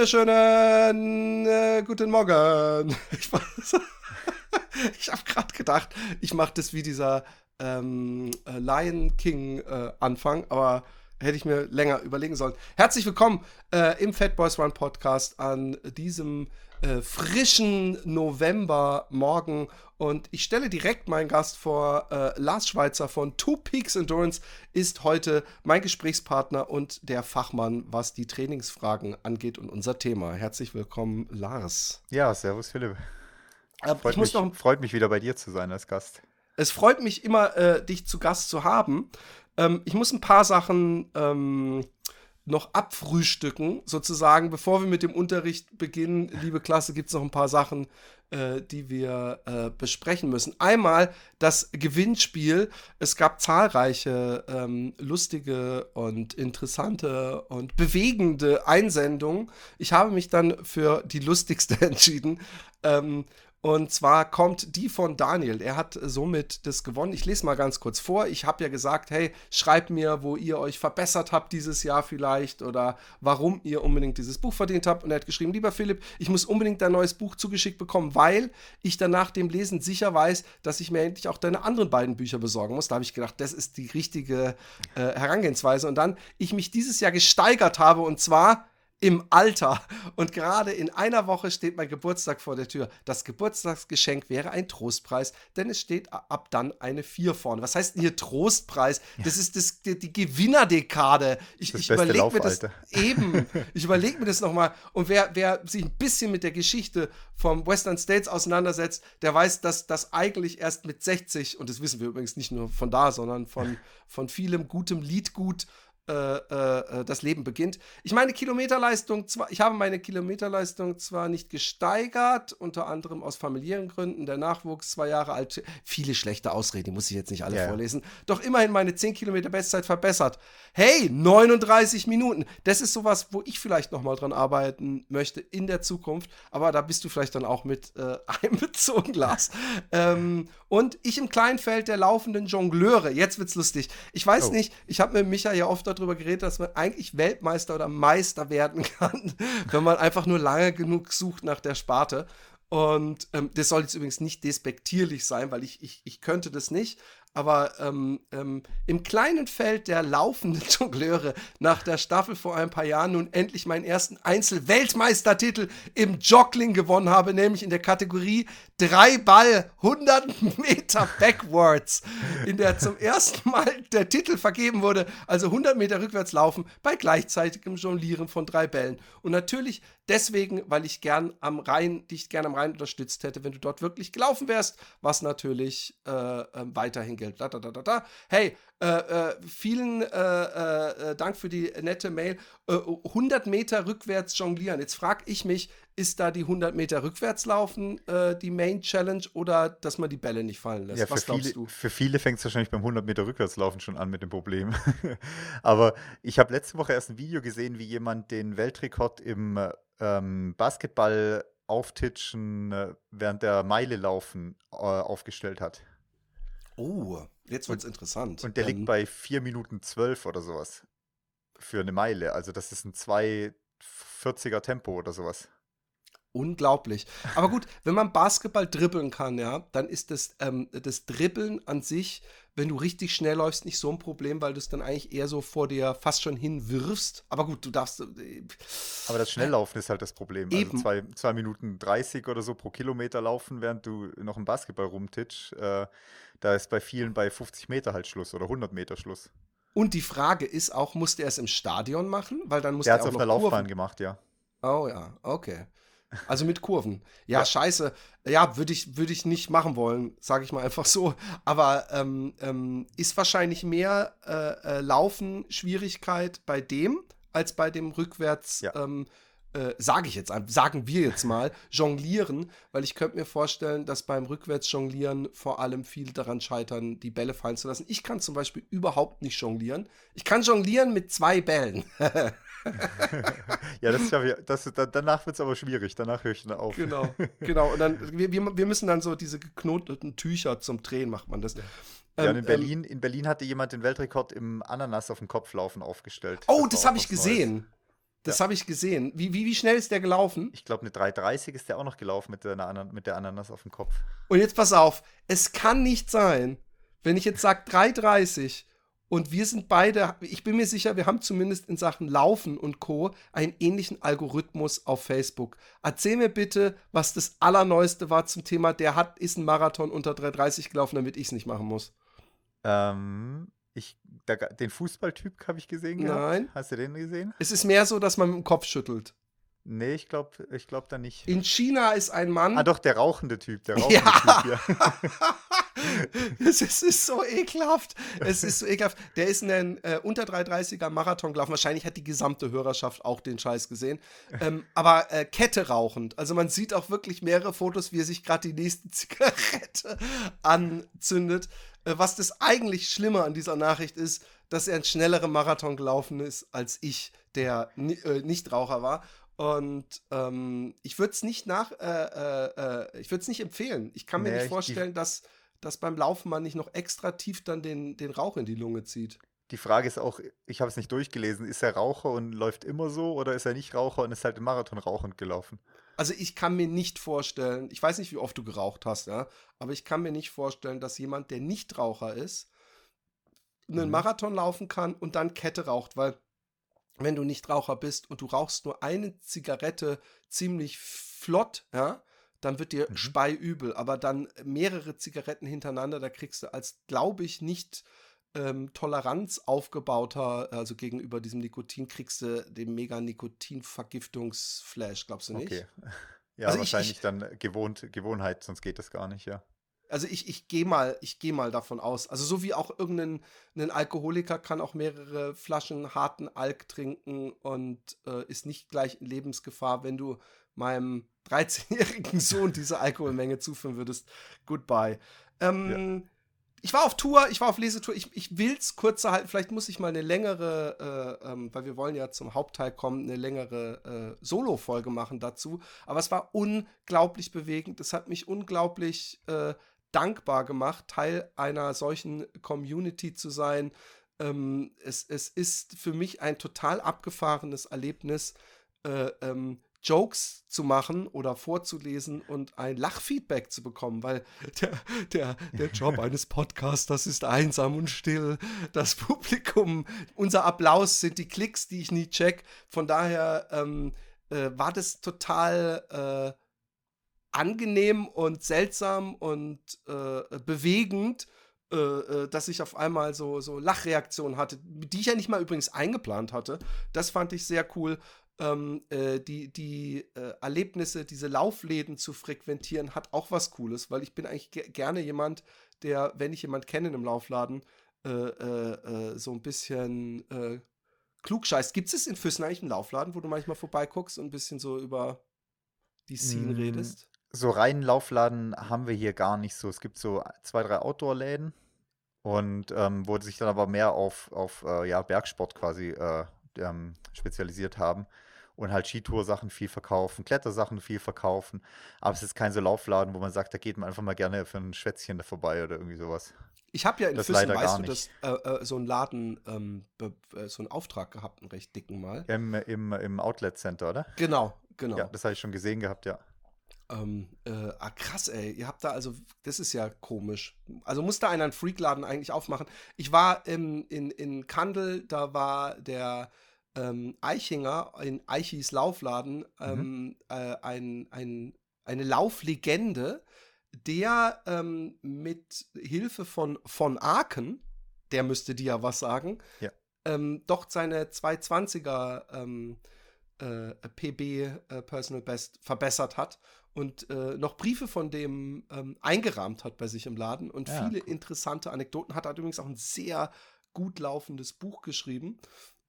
Wunderschönen äh, guten Morgen. Ich, ich habe gerade gedacht, ich mache das wie dieser ähm, äh, Lion King äh, Anfang, aber hätte ich mir länger überlegen sollen. Herzlich willkommen äh, im Fat Boys Run Podcast an diesem äh, frischen Novembermorgen und ich stelle direkt meinen Gast vor. Äh, Lars Schweitzer von Two Peaks Endurance ist heute mein Gesprächspartner und der Fachmann, was die Trainingsfragen angeht und unser Thema. Herzlich willkommen, Lars. Ja, servus Philipp. Äh, freut, mich, noch, freut mich wieder bei dir zu sein als Gast. Es freut mich immer, äh, dich zu Gast zu haben. Ähm, ich muss ein paar Sachen ähm, noch abfrühstücken, sozusagen, bevor wir mit dem Unterricht beginnen. Liebe Klasse, gibt es noch ein paar Sachen, äh, die wir äh, besprechen müssen. Einmal das Gewinnspiel. Es gab zahlreiche ähm, lustige und interessante und bewegende Einsendungen. Ich habe mich dann für die lustigste entschieden. Ähm, und zwar kommt die von Daniel. Er hat somit das gewonnen. Ich lese mal ganz kurz vor. Ich habe ja gesagt, hey, schreibt mir, wo ihr euch verbessert habt dieses Jahr vielleicht oder warum ihr unbedingt dieses Buch verdient habt. Und er hat geschrieben, lieber Philipp, ich muss unbedingt dein neues Buch zugeschickt bekommen, weil ich dann nach dem Lesen sicher weiß, dass ich mir endlich auch deine anderen beiden Bücher besorgen muss. Da habe ich gedacht, das ist die richtige äh, Herangehensweise. Und dann ich mich dieses Jahr gesteigert habe und zwar im Alter. Und gerade in einer Woche steht mein Geburtstag vor der Tür. Das Geburtstagsgeschenk wäre ein Trostpreis, denn es steht ab dann eine 4 vorne. Was heißt denn hier Trostpreis? Das ist das, die, die Gewinnerdekade. Ich, ich überlege mir das eben. Ich überlege mir das nochmal. Und wer, wer sich ein bisschen mit der Geschichte vom Western States auseinandersetzt, der weiß, dass das eigentlich erst mit 60, und das wissen wir übrigens nicht nur von da, sondern von, von vielem gutem Liedgut, das Leben beginnt. Ich meine Kilometerleistung, zwar, ich habe meine Kilometerleistung zwar nicht gesteigert, unter anderem aus familiären Gründen, der Nachwuchs zwei Jahre alt, viele schlechte Ausreden, die muss ich jetzt nicht alle yeah. vorlesen, doch immerhin meine 10 Kilometer Bestzeit verbessert. Hey, 39 Minuten, das ist sowas, wo ich vielleicht nochmal dran arbeiten möchte in der Zukunft, aber da bist du vielleicht dann auch mit äh, einbezogen, Lars. ähm, und ich im Kleinfeld der laufenden Jongleure, jetzt wird's lustig. Ich weiß oh. nicht, ich habe mit Micha ja oft darüber geredet, dass man eigentlich Weltmeister oder Meister werden kann, wenn man einfach nur lange genug sucht nach der Sparte. Und ähm, das soll jetzt übrigens nicht despektierlich sein, weil ich, ich, ich könnte das nicht aber ähm, ähm, im kleinen Feld der laufenden Jongleure nach der Staffel vor ein paar Jahren nun endlich meinen ersten Einzel-Weltmeistertitel im Joggling gewonnen habe, nämlich in der Kategorie drei Ball 100 Meter Backwards, in der zum ersten Mal der Titel vergeben wurde, also 100 Meter rückwärts laufen bei gleichzeitigem Jonglieren von drei Bällen. Und natürlich deswegen, weil ich gern am Rhein, dich gern am Rhein unterstützt hätte, wenn du dort wirklich gelaufen wärst, was natürlich äh, äh, weiterhin gilt. Da, da, da, da. Hey, äh, äh, vielen äh, äh, Dank für die nette Mail. 100 Meter rückwärts jonglieren. Jetzt frage ich mich, ist da die 100 Meter rückwärts laufen die Main Challenge oder dass man die Bälle nicht fallen lässt? Ja, Was glaubst viele, du? Für viele fängt es wahrscheinlich beim 100 Meter rückwärts laufen schon an mit dem Problem. Aber ich habe letzte Woche erst ein Video gesehen, wie jemand den Weltrekord im ähm, Basketball auftitschen äh, während der Meile laufen äh, aufgestellt hat. Oh, jetzt wird es interessant. Und der ähm, liegt bei 4 Minuten 12 oder sowas. Für eine Meile. Also das ist ein 240er Tempo oder sowas. Unglaublich. Aber gut, wenn man Basketball dribbeln kann, ja, dann ist das, ähm, das Dribbeln an sich, wenn du richtig schnell läufst, nicht so ein Problem, weil du es dann eigentlich eher so vor dir fast schon hinwirfst. Aber gut, du darfst. Äh, Aber das Schnelllaufen äh, ist halt das Problem. Also eben. Also zwei, zwei Minuten 30 oder so pro Kilometer laufen, während du noch einen Basketball rumtitsch. Äh, da ist bei vielen bei 50 Meter halt Schluss oder 100 Meter Schluss. Und die Frage ist auch, musste er es im Stadion machen? Weil dann muss er hat es auf einer Laufbahn gemacht, ja. Oh ja, okay. Also mit Kurven. Ja, ja. scheiße. Ja, würde ich, würd ich nicht machen wollen, sage ich mal einfach so. Aber ähm, ähm, ist wahrscheinlich mehr äh, äh, Laufen Schwierigkeit bei dem als bei dem rückwärts, ja. ähm, äh, sage ich jetzt, sagen wir jetzt mal, jonglieren, weil ich könnte mir vorstellen, dass beim rückwärts jonglieren vor allem viele daran scheitern, die Bälle fallen zu lassen. Ich kann zum Beispiel überhaupt nicht jonglieren. Ich kann jonglieren mit zwei Bällen. ja, das ist ja, das, danach wird es aber schwierig. Danach höre ich dann auf. Genau, genau. Und dann, wir, wir müssen dann so diese geknoteten Tücher zum Drehen, macht man das. Ja. Ja, in ähm, Berlin, ähm, in Berlin hatte jemand den Weltrekord im Ananas auf dem Kopflaufen aufgestellt. Oh, das, das habe ich gesehen. Neues. Das ja. habe ich gesehen. Wie, wie, wie schnell ist der gelaufen? Ich glaube, eine 3,30 ist der auch noch gelaufen mit der, mit der Ananas auf dem Kopf. Und jetzt pass auf, es kann nicht sein, wenn ich jetzt sage 3,30 und wir sind beide, ich bin mir sicher, wir haben zumindest in Sachen Laufen und Co. einen ähnlichen Algorithmus auf Facebook. Erzähl mir bitte, was das Allerneueste war zum Thema, der hat, ist ein Marathon unter 3,30 gelaufen, damit ich es nicht machen muss. Ähm, ich, da, den Fußballtyp habe ich gesehen gehabt. Nein. Hast du den gesehen? Es ist mehr so, dass man mit dem Kopf schüttelt. Nee, ich glaube ich glaub da nicht. In China ist ein Mann. Ah, doch, der rauchende Typ. Der rauchende ja. Typ, ja. es, ist, ist, so ekelhaft. Es ist so ekelhaft. Der ist einen äh, unter 330er Marathon gelaufen. Wahrscheinlich hat die gesamte Hörerschaft auch den Scheiß gesehen. Ähm, aber äh, Kette rauchend. Also man sieht auch wirklich mehrere Fotos, wie er sich gerade die nächste Zigarette anzündet. Äh, was das eigentlich Schlimme an dieser Nachricht ist, dass er einen schnelleren Marathon gelaufen ist als ich, der äh, Nichtraucher war. Und ähm, ich würde es nicht nach, äh, äh, äh ich würde es nicht empfehlen. Ich kann mir nee, nicht vorstellen, dass, dass beim Laufen man nicht noch extra tief dann den, den Rauch in die Lunge zieht. Die Frage ist auch, ich habe es nicht durchgelesen, ist er Raucher und läuft immer so oder ist er nicht Raucher und ist halt im Marathon rauchend gelaufen? Also ich kann mir nicht vorstellen, ich weiß nicht, wie oft du geraucht hast, ja, aber ich kann mir nicht vorstellen, dass jemand, der nicht Raucher ist, einen mhm. Marathon laufen kann und dann Kette raucht, weil wenn du nicht Raucher bist und du rauchst nur eine Zigarette ziemlich flott, ja, dann wird dir mhm. speiübel, aber dann mehrere Zigaretten hintereinander, da kriegst du als, glaube ich, nicht ähm, Toleranz aufgebauter, also gegenüber diesem Nikotin, kriegst du den mega Nikotin-Vergiftungsflash, glaubst du nicht? Okay. Ja, also wahrscheinlich ich, ich, dann gewohnt, Gewohnheit, sonst geht das gar nicht, ja. Also ich, ich gehe mal, ich mal davon aus. Also so wie auch irgendein ein Alkoholiker kann auch mehrere Flaschen harten Alk trinken und äh, ist nicht gleich in Lebensgefahr, wenn du meinem 13-jährigen Sohn diese Alkoholmenge zuführen würdest. Goodbye. Ähm, ja ich war auf Tour, ich war auf Lesetour, ich, ich will es kurzer halten, vielleicht muss ich mal eine längere, äh, ähm, weil wir wollen ja zum Hauptteil kommen, eine längere äh, Solo-Folge machen dazu. Aber es war unglaublich bewegend, es hat mich unglaublich äh, dankbar gemacht, Teil einer solchen Community zu sein. Ähm, es, es ist für mich ein total abgefahrenes Erlebnis, äh, ähm, Jokes zu machen oder vorzulesen und ein Lachfeedback zu bekommen, weil der, der, der Job eines Podcasters ist einsam und still. Das Publikum, unser Applaus sind die Klicks, die ich nie check. Von daher ähm, äh, war das total äh, angenehm und seltsam und äh, bewegend. Äh, äh, dass ich auf einmal so, so Lachreaktionen hatte, die ich ja nicht mal übrigens eingeplant hatte. Das fand ich sehr cool ähm, äh, die, die äh, Erlebnisse, diese Laufläden zu frequentieren, hat auch was Cooles, weil ich bin eigentlich ge gerne jemand, der, wenn ich jemand kenne im Laufladen, äh, äh, äh so ein bisschen äh, klugscheißt. Gibt es in Füssen eigentlich einen Laufladen, wo du manchmal vorbeiguckst und ein bisschen so über die Scene mm, redest? So reinen Laufladen haben wir hier gar nicht so. Es gibt so zwei, drei Outdoor-Läden und ähm, wo sich dann aber mehr auf, auf ja, Bergsport quasi ähm, spezialisiert haben und halt Skitour-Sachen viel verkaufen, Klettersachen viel verkaufen. Aber es ist kein so Laufladen, wo man sagt, da geht man einfach mal gerne für ein Schwätzchen da vorbei oder irgendwie sowas. Ich habe ja in das Füssen, weißt du, das, äh, äh, so einen Laden, ähm, äh, so einen Auftrag gehabt, einen recht dicken mal. Im, im, im Outlet Center, oder? Genau, genau. Ja, das habe ich schon gesehen gehabt, ja. Ähm, äh, ah, krass, ey. Ihr habt da also, das ist ja komisch. Also muss da einer einen Freakladen eigentlich aufmachen. Ich war im, in, in Kandel, da war der ähm, Eichinger in Eichis Laufladen ähm, mhm. äh, ein, ein, eine Lauflegende, der ähm, mit Hilfe von von Aken, der müsste dir ja was sagen, ja. ähm, doch seine 220er ähm, äh, PB äh, Personal Best verbessert hat und äh, noch Briefe von dem ähm, eingerahmt hat bei sich im Laden und ja, viele cool. interessante Anekdoten. Hat er übrigens auch ein sehr gut laufendes Buch geschrieben.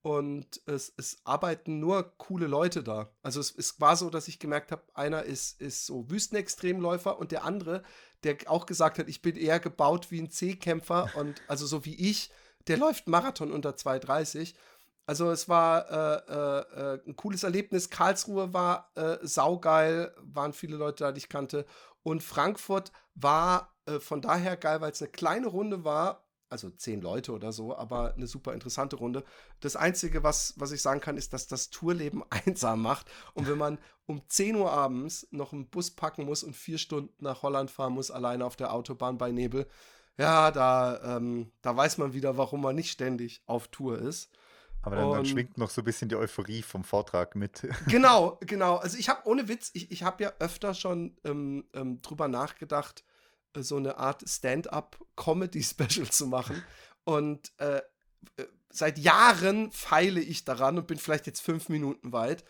Und es, es arbeiten nur coole Leute da. Also es, es war so, dass ich gemerkt habe, einer ist, ist so Wüstenextremläufer und der andere, der auch gesagt hat, ich bin eher gebaut wie ein C-Kämpfer und also so wie ich, der läuft Marathon unter 2,30. Also es war äh, äh, äh, ein cooles Erlebnis. Karlsruhe war äh, saugeil, waren viele Leute da, die ich kannte. Und Frankfurt war äh, von daher geil, weil es eine kleine Runde war also zehn Leute oder so, aber eine super interessante Runde. Das Einzige, was, was ich sagen kann, ist, dass das Tourleben einsam macht. Und wenn man um 10 Uhr abends noch einen Bus packen muss und vier Stunden nach Holland fahren muss, alleine auf der Autobahn bei Nebel, ja, da, ähm, da weiß man wieder, warum man nicht ständig auf Tour ist. Aber dann, dann, schwingt noch so ein bisschen die Euphorie vom Vortrag mit. Genau, genau. Also ich habe ohne Witz, ich, ich habe ja öfter schon ähm, ähm, drüber nachgedacht, so eine Art Stand-up-Comedy-Special zu machen. Und äh, äh, seit Jahren feile ich daran und bin vielleicht jetzt fünf Minuten weit.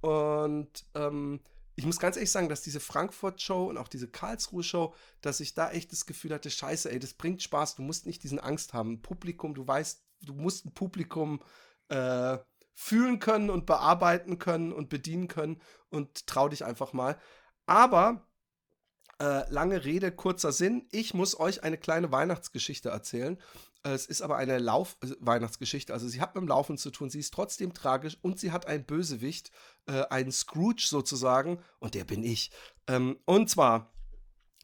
Und ähm, ich muss ganz ehrlich sagen, dass diese Frankfurt-Show und auch diese Karlsruhe-Show, dass ich da echt das Gefühl hatte, scheiße, ey, das bringt Spaß, du musst nicht diesen Angst haben. Publikum, du weißt, du musst ein Publikum äh, fühlen können und bearbeiten können und bedienen können und trau dich einfach mal. Aber äh, lange Rede, kurzer Sinn. Ich muss euch eine kleine Weihnachtsgeschichte erzählen. Äh, es ist aber eine Lauf-Weihnachtsgeschichte. Also sie hat mit dem Laufen zu tun. Sie ist trotzdem tragisch und sie hat einen Bösewicht, äh, einen Scrooge sozusagen. Und der bin ich. Ähm, und zwar,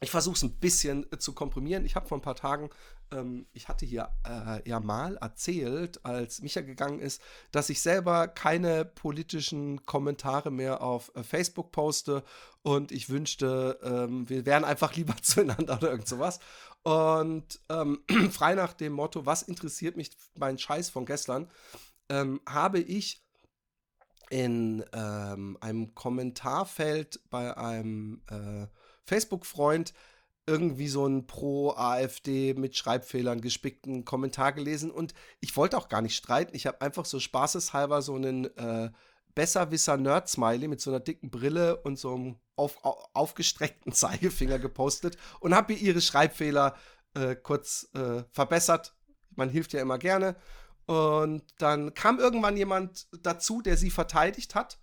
ich versuche es ein bisschen äh, zu komprimieren. Ich habe vor ein paar Tagen ähm, ich hatte hier äh, ja mal erzählt, als Micha gegangen ist, dass ich selber keine politischen Kommentare mehr auf äh, Facebook poste und ich wünschte, ähm, wir wären einfach lieber zueinander oder irgend sowas. Und ähm, frei nach dem Motto, was interessiert mich mein Scheiß von gestern, ähm, habe ich in ähm, einem Kommentarfeld bei einem äh, Facebook-Freund irgendwie so einen pro-AfD mit Schreibfehlern gespickten Kommentar gelesen und ich wollte auch gar nicht streiten. Ich habe einfach so spaßeshalber so einen äh, Besserwisser-Nerd-Smiley mit so einer dicken Brille und so einem auf, auf, aufgestreckten Zeigefinger gepostet und habe ihr ihre Schreibfehler äh, kurz äh, verbessert. Man hilft ja immer gerne. Und dann kam irgendwann jemand dazu, der sie verteidigt hat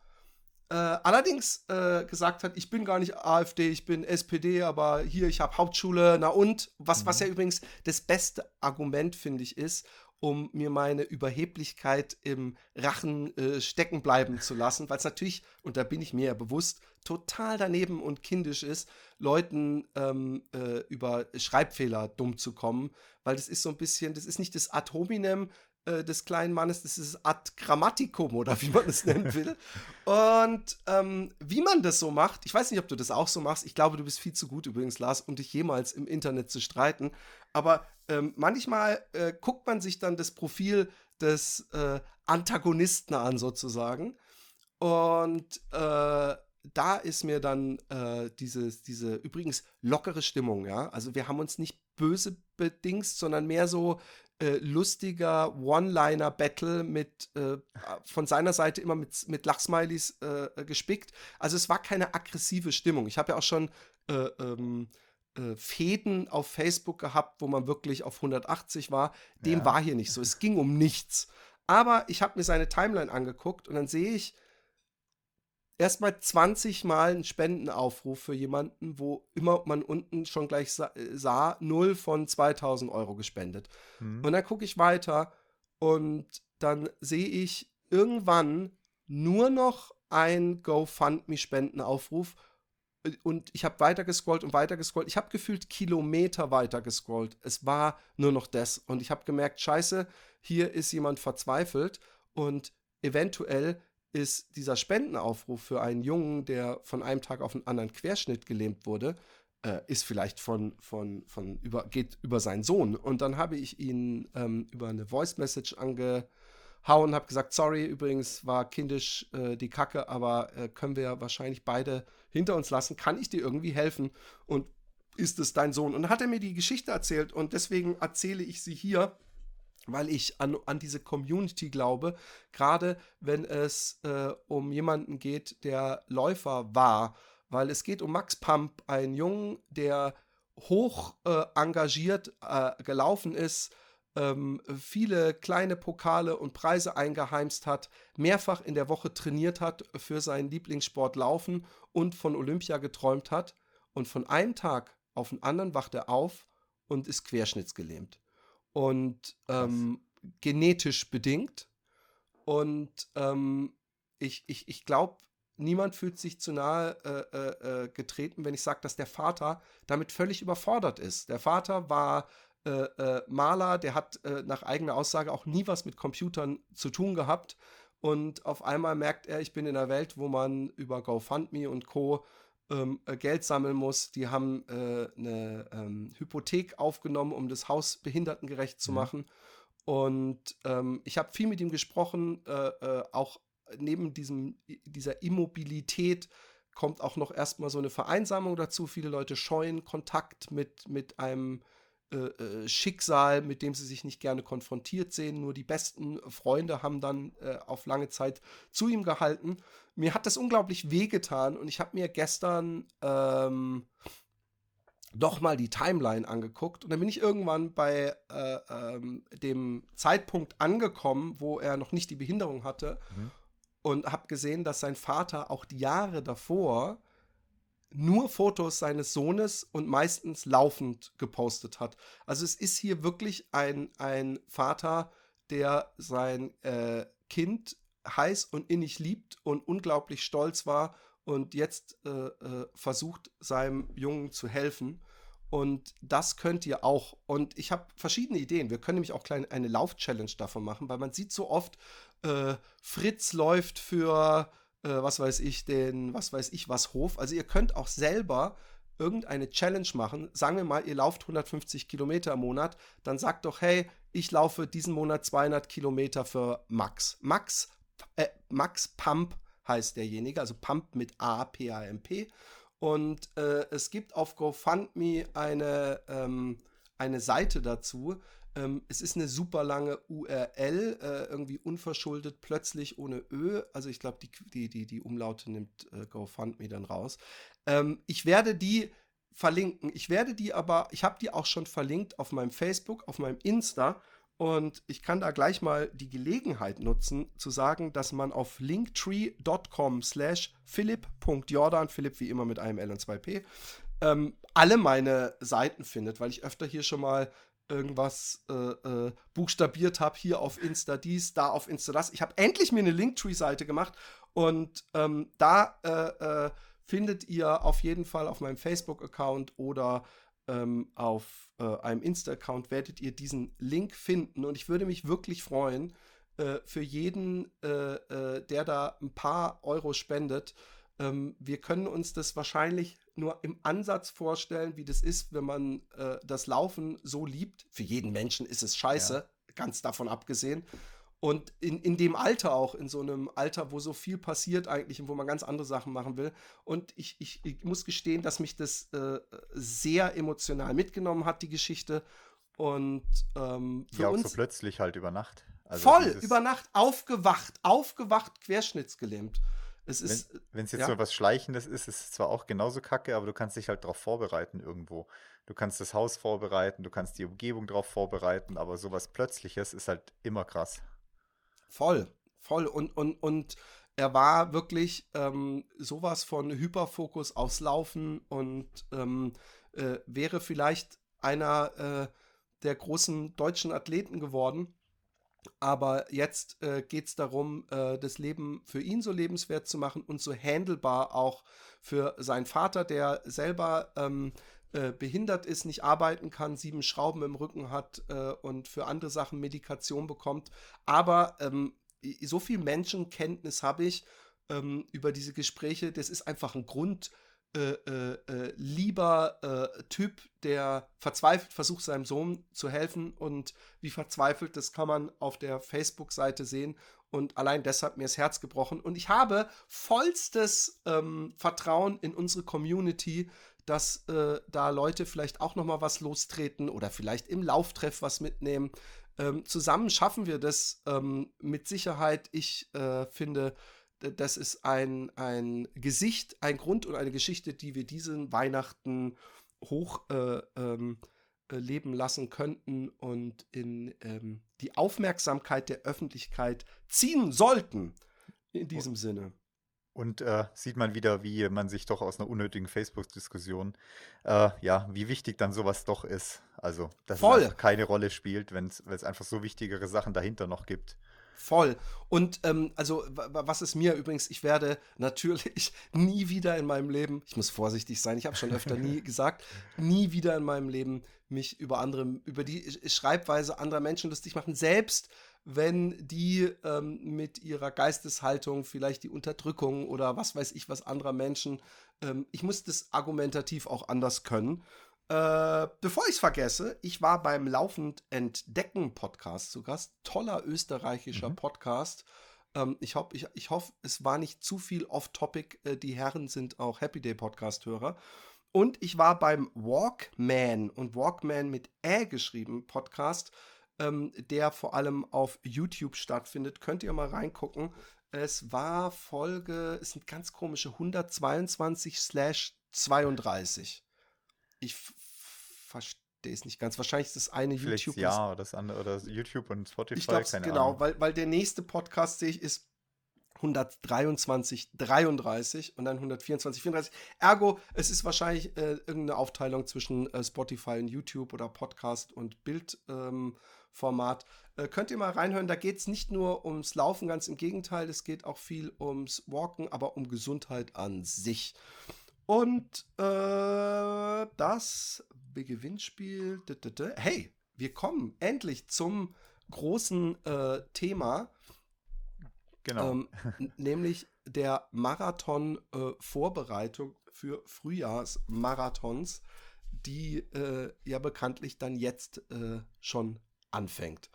äh, allerdings äh, gesagt hat, ich bin gar nicht AfD, ich bin SPD, aber hier, ich habe Hauptschule, na und? Was, mhm. was ja übrigens das beste Argument, finde ich, ist, um mir meine Überheblichkeit im Rachen äh, stecken bleiben zu lassen, weil es natürlich, und da bin ich mir ja bewusst, total daneben und kindisch ist, Leuten ähm, äh, über Schreibfehler dumm zu kommen, weil das ist so ein bisschen, das ist nicht das Ad hominem, äh, des kleinen Mannes, das ist Ad Grammaticum oder wie man es nennen will. Und ähm, wie man das so macht, ich weiß nicht, ob du das auch so machst. Ich glaube, du bist viel zu gut übrigens, Lars, um dich jemals im Internet zu streiten. Aber ähm, manchmal äh, guckt man sich dann das Profil des äh, Antagonisten an, sozusagen. Und äh, da ist mir dann äh, dieses, diese übrigens lockere Stimmung, ja. Also wir haben uns nicht böse bedingst, sondern mehr so, äh, lustiger One-Liner-Battle mit äh, von seiner Seite immer mit, mit Lachsmilies äh, gespickt. Also es war keine aggressive Stimmung. Ich habe ja auch schon äh, ähm, äh, Fäden auf Facebook gehabt, wo man wirklich auf 180 war. Dem ja. war hier nicht so. Es ging um nichts. Aber ich habe mir seine Timeline angeguckt und dann sehe ich, erstmal 20 Mal einen Spendenaufruf für jemanden, wo immer man unten schon gleich sah, sah 0 von 2000 Euro gespendet. Mhm. Und dann gucke ich weiter und dann sehe ich irgendwann nur noch ein GoFundMe-Spendenaufruf und ich habe weiter gescrollt und weiter gescrollt. Ich habe gefühlt Kilometer weiter gescrollt. Es war nur noch das. Und ich habe gemerkt, scheiße, hier ist jemand verzweifelt und eventuell ist dieser Spendenaufruf für einen Jungen, der von einem Tag auf den anderen Querschnitt gelähmt wurde, äh, ist vielleicht von, von, von über, geht über seinen Sohn. Und dann habe ich ihn ähm, über eine Voice Message angehauen, habe gesagt, sorry, übrigens war kindisch äh, die Kacke, aber äh, können wir wahrscheinlich beide hinter uns lassen. Kann ich dir irgendwie helfen? Und ist es dein Sohn? Und dann hat er mir die Geschichte erzählt und deswegen erzähle ich sie hier weil ich an, an diese Community glaube, gerade wenn es äh, um jemanden geht, der Läufer war, weil es geht um Max Pump, einen Jungen, der hoch äh, engagiert äh, gelaufen ist, ähm, viele kleine Pokale und Preise eingeheimst hat, mehrfach in der Woche trainiert hat für seinen Lieblingssport Laufen und von Olympia geträumt hat. Und von einem Tag auf den anderen wacht er auf und ist querschnittsgelähmt. Und ähm, genetisch bedingt. Und ähm, ich, ich, ich glaube, niemand fühlt sich zu nahe äh, äh, äh getreten, wenn ich sage, dass der Vater damit völlig überfordert ist. Der Vater war äh, äh, Maler, der hat äh, nach eigener Aussage auch nie was mit Computern zu tun gehabt. Und auf einmal merkt er, ich bin in einer Welt, wo man über GoFundMe und Co. Ähm, Geld sammeln muss. Die haben eine ähm, Hypothek aufgenommen, um das Haus behindertengerecht zu mhm. machen. Und ähm, ich habe viel mit ihm gesprochen, auch neben diesem, dieser Immobilität kommt auch noch erstmal so eine Vereinsamung dazu. Viele Leute scheuen Kontakt mit, mit einem äh, äh, Schicksal, mit dem sie sich nicht gerne konfrontiert sehen. Nur die besten Freunde haben dann äh, auf lange Zeit zu ihm gehalten. Mir hat das unglaublich wehgetan und ich habe mir gestern ähm, doch mal die Timeline angeguckt und dann bin ich irgendwann bei äh, ähm, dem Zeitpunkt angekommen, wo er noch nicht die Behinderung hatte. Mhm und habe gesehen, dass sein Vater auch die Jahre davor nur Fotos seines Sohnes und meistens laufend gepostet hat. Also es ist hier wirklich ein, ein Vater, der sein äh, Kind heiß und innig liebt und unglaublich stolz war und jetzt äh, äh, versucht, seinem Jungen zu helfen. Und das könnt ihr auch. Und ich habe verschiedene Ideen. Wir können nämlich auch klein, eine Lauf-Challenge davon machen, weil man sieht so oft, äh, Fritz läuft für, äh, was weiß ich, den, was weiß ich, was Hof. Also ihr könnt auch selber irgendeine Challenge machen. Sagen wir mal, ihr lauft 150 Kilometer im Monat, dann sagt doch, hey, ich laufe diesen Monat 200 Kilometer für Max. Max, äh, Max Pump heißt derjenige, also Pump mit A, P-A-M-P. Und äh, es gibt auf GoFundMe eine, ähm, eine Seite dazu, ähm, es ist eine super lange URL, äh, irgendwie unverschuldet, plötzlich ohne Ö. Also ich glaube, die, die, die, die Umlaute nimmt äh, GoFundMe dann raus. Ähm, ich werde die verlinken. Ich werde die aber, ich habe die auch schon verlinkt auf meinem Facebook, auf meinem Insta. Und ich kann da gleich mal die Gelegenheit nutzen, zu sagen, dass man auf linktree.com slash philipp.jordan, Philipp wie immer mit einem L und zwei P, ähm, alle meine Seiten findet, weil ich öfter hier schon mal irgendwas äh, äh, buchstabiert habe, hier auf Insta dies, da auf Insta das. Ich habe endlich mir eine Linktree-Seite gemacht und ähm, da äh, äh findet ihr auf jeden Fall auf meinem Facebook-Account oder ähm, auf äh, einem Insta-Account werdet ihr diesen Link finden und ich würde mich wirklich freuen äh, für jeden, der da ein paar Euro spendet. Ähm, wir können uns das wahrscheinlich nur im Ansatz vorstellen, wie das ist, wenn man äh, das Laufen so liebt. Für jeden Menschen ist es scheiße, ja. ganz davon abgesehen. Und in, in dem Alter auch, in so einem Alter, wo so viel passiert eigentlich und wo man ganz andere Sachen machen will. Und ich, ich, ich muss gestehen, dass mich das äh, sehr emotional mitgenommen hat, die Geschichte. Und ähm, für ja, auch uns so plötzlich halt über Nacht. Also voll über Nacht aufgewacht, aufgewacht, querschnittsgelähmt. Es ist. Wenn es jetzt ja. nur was Schleichendes ist, ist es zwar auch genauso kacke, aber du kannst dich halt darauf vorbereiten irgendwo. Du kannst das Haus vorbereiten, du kannst die Umgebung darauf vorbereiten, aber sowas Plötzliches ist halt immer krass. Voll, voll. Und, und, und er war wirklich ähm, sowas von Hyperfokus aufs Laufen und ähm, äh, wäre vielleicht einer äh, der großen deutschen Athleten geworden aber jetzt äh, geht es darum, äh, das Leben für ihn so lebenswert zu machen und so handelbar auch für seinen Vater, der selber ähm, äh, behindert ist, nicht arbeiten kann, sieben Schrauben im Rücken hat äh, und für andere Sachen Medikation bekommt. Aber ähm, so viel Menschenkenntnis habe ich ähm, über diese Gespräche, das ist einfach ein Grund äh, äh, äh, lieber Typ, der verzweifelt versucht, seinem Sohn zu helfen und wie verzweifelt, das kann man auf der Facebook-Seite sehen und allein deshalb mir das Herz gebrochen. Und ich habe vollstes ähm, Vertrauen in unsere Community, dass äh, da Leute vielleicht auch noch mal was lostreten oder vielleicht im Lauftreff was mitnehmen. Ähm, zusammen schaffen wir das ähm, mit Sicherheit. Ich äh, finde, das ist ein, ein Gesicht, ein Grund und eine Geschichte, die wir diesen Weihnachten hoch äh, ähm, äh, leben lassen könnten und in ähm, die Aufmerksamkeit der Öffentlichkeit ziehen sollten. In diesem Sinne. Und äh, sieht man wieder, wie man sich doch aus einer unnötigen Facebook-Diskussion, äh, ja, wie wichtig dann sowas doch ist. Also, dass Voll. es keine Rolle spielt, wenn es einfach so wichtigere Sachen dahinter noch gibt. Voll. Und ähm, also, was ist mir übrigens, ich werde natürlich nie wieder in meinem Leben, ich muss vorsichtig sein, ich habe schon öfter nie gesagt, nie wieder in meinem Leben mich über andere, über die Schreibweise anderer Menschen lustig machen, selbst wenn die ähm, mit ihrer Geisteshaltung vielleicht die Unterdrückung oder was weiß ich was anderer Menschen, ähm, ich muss das argumentativ auch anders können. Äh, bevor ich es vergesse, ich war beim Laufend Entdecken Podcast zu Gast. Toller österreichischer mhm. Podcast. Ähm, ich, hoff, ich, ich hoffe, es war nicht zu viel off-topic. Äh, die Herren sind auch Happy Day Podcast-Hörer. Und ich war beim Walkman und Walkman mit Ä geschrieben Podcast, ähm, der vor allem auf YouTube stattfindet. Könnt ihr mal reingucken. Es war Folge, es sind ganz komische 122 slash 32. Ich verstehe es nicht ganz. Wahrscheinlich ist das eine Vielleicht YouTube. Ja, das andere oder YouTube und Spotify. Ich glaube, genau, weil, weil der nächste Podcast sehe ich ist 123, 33 und dann 124, 34. Ergo, es ist wahrscheinlich äh, irgendeine Aufteilung zwischen äh, Spotify und YouTube oder Podcast und Bildformat. Ähm, äh, könnt ihr mal reinhören, da geht es nicht nur ums Laufen, ganz im Gegenteil, es geht auch viel ums Walken, aber um Gesundheit an sich. Und äh, das Gewinnspiel. Hey, wir kommen endlich zum großen äh, Thema. Genau. Ähm, nämlich der Marathon-Vorbereitung äh, für Frühjahrsmarathons, die äh, ja bekanntlich dann jetzt äh, schon anfängt.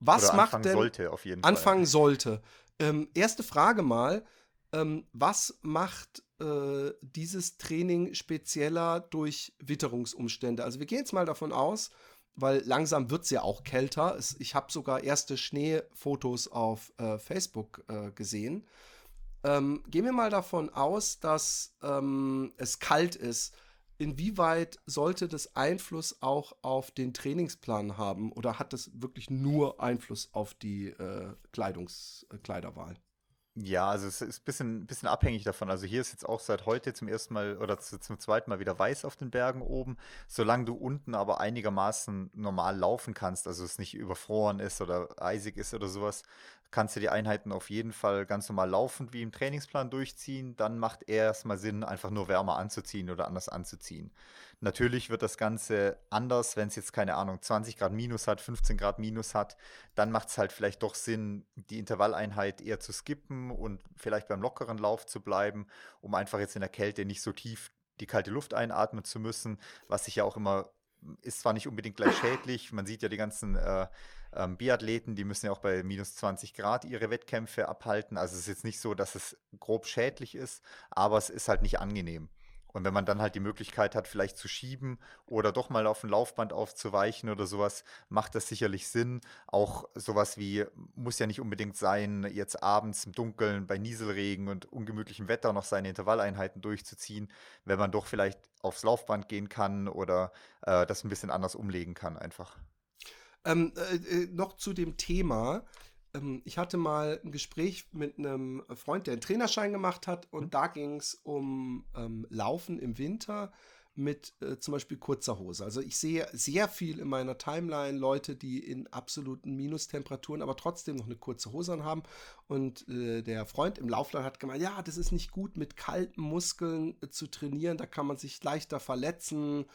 Was Oder macht denn sollte auf jeden anfangen Fall. sollte? Ähm, erste Frage mal: ähm, Was macht äh, dieses Training spezieller durch Witterungsumstände. Also wir gehen jetzt mal davon aus, weil langsam wird es ja auch kälter. Es, ich habe sogar erste Schneefotos auf äh, Facebook äh, gesehen. Ähm, gehen wir mal davon aus, dass ähm, es kalt ist. Inwieweit sollte das Einfluss auch auf den Trainingsplan haben oder hat das wirklich nur Einfluss auf die äh, Kleidungskleiderwahl? Ja, also es ist ein bisschen, bisschen abhängig davon. Also hier ist jetzt auch seit heute zum ersten Mal oder zu, zum zweiten Mal wieder weiß auf den Bergen oben. Solange du unten aber einigermaßen normal laufen kannst, also es nicht überfroren ist oder eisig ist oder sowas, kannst du die Einheiten auf jeden Fall ganz normal laufend wie im Trainingsplan durchziehen. Dann macht erstmal Sinn, einfach nur wärmer anzuziehen oder anders anzuziehen. Natürlich wird das Ganze anders, wenn es jetzt keine Ahnung 20 Grad minus hat, 15 Grad minus hat, dann macht es halt vielleicht doch Sinn, die Intervalleinheit eher zu skippen und vielleicht beim lockeren Lauf zu bleiben, um einfach jetzt in der Kälte nicht so tief die kalte Luft einatmen zu müssen, was sich ja auch immer ist zwar nicht unbedingt gleich schädlich, man sieht ja die ganzen äh, ähm, Biathleten, die müssen ja auch bei minus 20 Grad ihre Wettkämpfe abhalten. Also es ist jetzt nicht so, dass es grob schädlich ist, aber es ist halt nicht angenehm. Und wenn man dann halt die Möglichkeit hat, vielleicht zu schieben oder doch mal auf ein Laufband aufzuweichen oder sowas, macht das sicherlich Sinn. Auch sowas wie, muss ja nicht unbedingt sein, jetzt abends im Dunkeln bei Nieselregen und ungemütlichem Wetter noch seine Intervalleinheiten durchzuziehen, wenn man doch vielleicht aufs Laufband gehen kann oder äh, das ein bisschen anders umlegen kann einfach. Ähm, äh, äh noch zu dem Thema ähm, ich hatte mal ein Gespräch mit einem Freund, der einen Trainerschein gemacht hat und mhm. da ging es um ähm, Laufen im Winter mit äh, zum Beispiel kurzer Hose. Also ich sehe sehr viel in meiner Timeline Leute, die in absoluten Minustemperaturen, aber trotzdem noch eine kurze Hose anhaben. Und äh, der Freund im Laufland hat gemeint, ja, das ist nicht gut mit kalten Muskeln äh, zu trainieren, da kann man sich leichter verletzen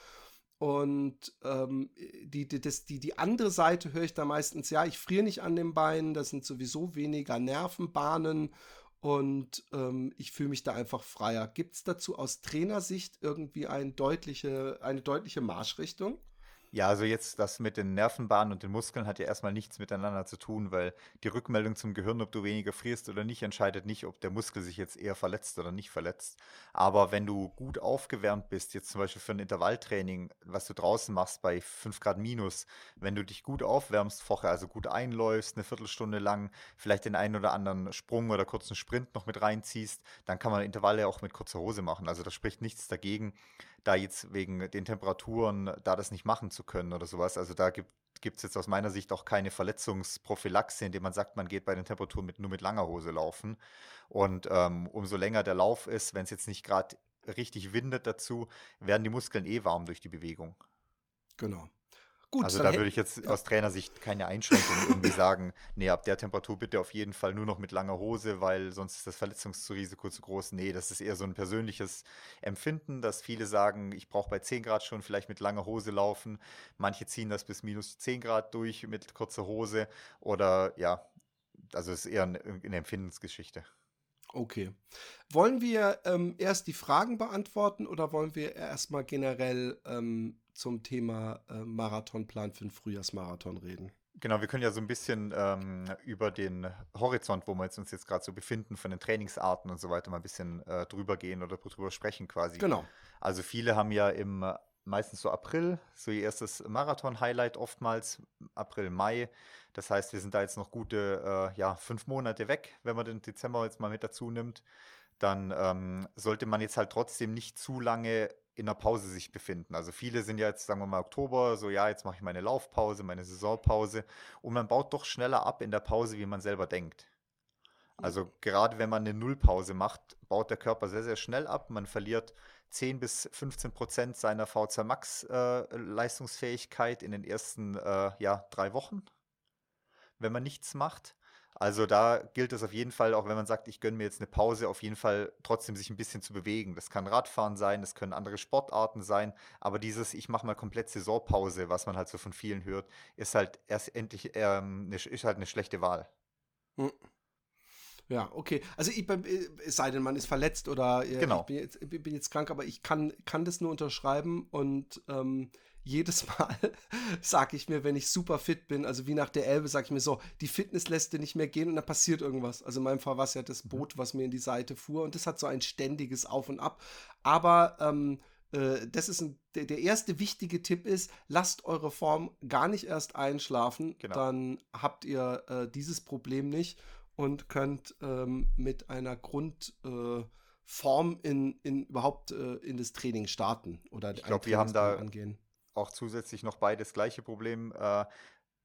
und ähm, die, die, das, die, die andere Seite höre ich da meistens, ja, ich friere nicht an den Beinen, das sind sowieso weniger Nervenbahnen und ähm, ich fühle mich da einfach freier. Gibt es dazu aus Trainersicht irgendwie ein deutliche, eine deutliche Marschrichtung? Ja, also jetzt das mit den Nervenbahnen und den Muskeln hat ja erstmal nichts miteinander zu tun, weil die Rückmeldung zum Gehirn, ob du weniger frierst oder nicht, entscheidet nicht, ob der Muskel sich jetzt eher verletzt oder nicht verletzt. Aber wenn du gut aufgewärmt bist, jetzt zum Beispiel für ein Intervalltraining, was du draußen machst bei 5 Grad minus, wenn du dich gut aufwärmst vorher, also gut einläufst, eine Viertelstunde lang, vielleicht den einen oder anderen Sprung oder kurzen Sprint noch mit reinziehst, dann kann man Intervalle auch mit kurzer Hose machen. Also da spricht nichts dagegen. Da jetzt wegen den Temperaturen da das nicht machen zu können oder sowas. Also da gibt es jetzt aus meiner Sicht auch keine Verletzungsprophylaxe, indem man sagt, man geht bei den Temperaturen mit, nur mit langer Hose laufen. Und ähm, umso länger der Lauf ist, wenn es jetzt nicht gerade richtig windet dazu, werden die Muskeln eh warm durch die Bewegung. Genau. Gut, also da würde ich jetzt ja. aus Trainersicht keine Einschränkungen irgendwie sagen, nee, ab der Temperatur bitte auf jeden Fall nur noch mit langer Hose, weil sonst ist das Verletzungsrisiko zu groß. Nee, das ist eher so ein persönliches Empfinden, dass viele sagen, ich brauche bei 10 Grad schon vielleicht mit langer Hose laufen. Manche ziehen das bis minus 10 Grad durch mit kurzer Hose oder ja, also es ist eher eine, eine Empfindensgeschichte. Okay. Wollen wir ähm, erst die Fragen beantworten oder wollen wir erstmal generell ähm, zum Thema äh, Marathonplan für den Frühjahrsmarathon reden? Genau, wir können ja so ein bisschen ähm, über den Horizont, wo wir uns jetzt gerade so befinden, von den Trainingsarten und so weiter mal ein bisschen äh, drüber gehen oder drüber sprechen quasi. Genau. Also viele haben ja im meistens so April, so ihr erstes Marathon-Highlight oftmals, April, Mai. Das heißt, wir sind da jetzt noch gute äh, ja, fünf Monate weg, wenn man den Dezember jetzt mal mit dazu nimmt. Dann ähm, sollte man jetzt halt trotzdem nicht zu lange in der Pause sich befinden. Also viele sind ja jetzt, sagen wir mal, Oktober, so ja, jetzt mache ich meine Laufpause, meine Saisonpause und man baut doch schneller ab in der Pause, wie man selber denkt. Also gerade wenn man eine Nullpause macht, baut der Körper sehr, sehr schnell ab. Man verliert 10 bis 15 Prozent seiner VZ Max äh, Leistungsfähigkeit in den ersten äh, ja, drei Wochen, wenn man nichts macht. Also da gilt es auf jeden Fall, auch wenn man sagt, ich gönne mir jetzt eine Pause, auf jeden Fall trotzdem sich ein bisschen zu bewegen. Das kann Radfahren sein, das können andere Sportarten sein, aber dieses, ich mache mal komplett Saisonpause, was man halt so von vielen hört, ist halt erst endlich ähm, eine, ist halt eine schlechte Wahl. Hm. Ja, okay. Also ich, äh, es sei denn, man ist verletzt oder äh, genau. ich bin jetzt, bin jetzt, krank, aber ich kann, kann das nur unterschreiben und ähm, jedes Mal sage ich mir, wenn ich super fit bin, also wie nach der Elbe, sage ich mir so, die Fitness lässt dir nicht mehr gehen und dann passiert irgendwas. Also in meinem Fall war es ja das mhm. Boot, was mir in die Seite fuhr und das hat so ein ständiges Auf und Ab. Aber ähm, äh, das ist ein, der, der, erste wichtige Tipp ist, lasst eure Form gar nicht erst einschlafen, genau. dann habt ihr äh, dieses Problem nicht und könnt ähm, mit einer Grundform äh, in, in überhaupt äh, in das Training starten oder ich glaube, wir haben da angehen. Auch zusätzlich noch beide das gleiche Problem. Äh,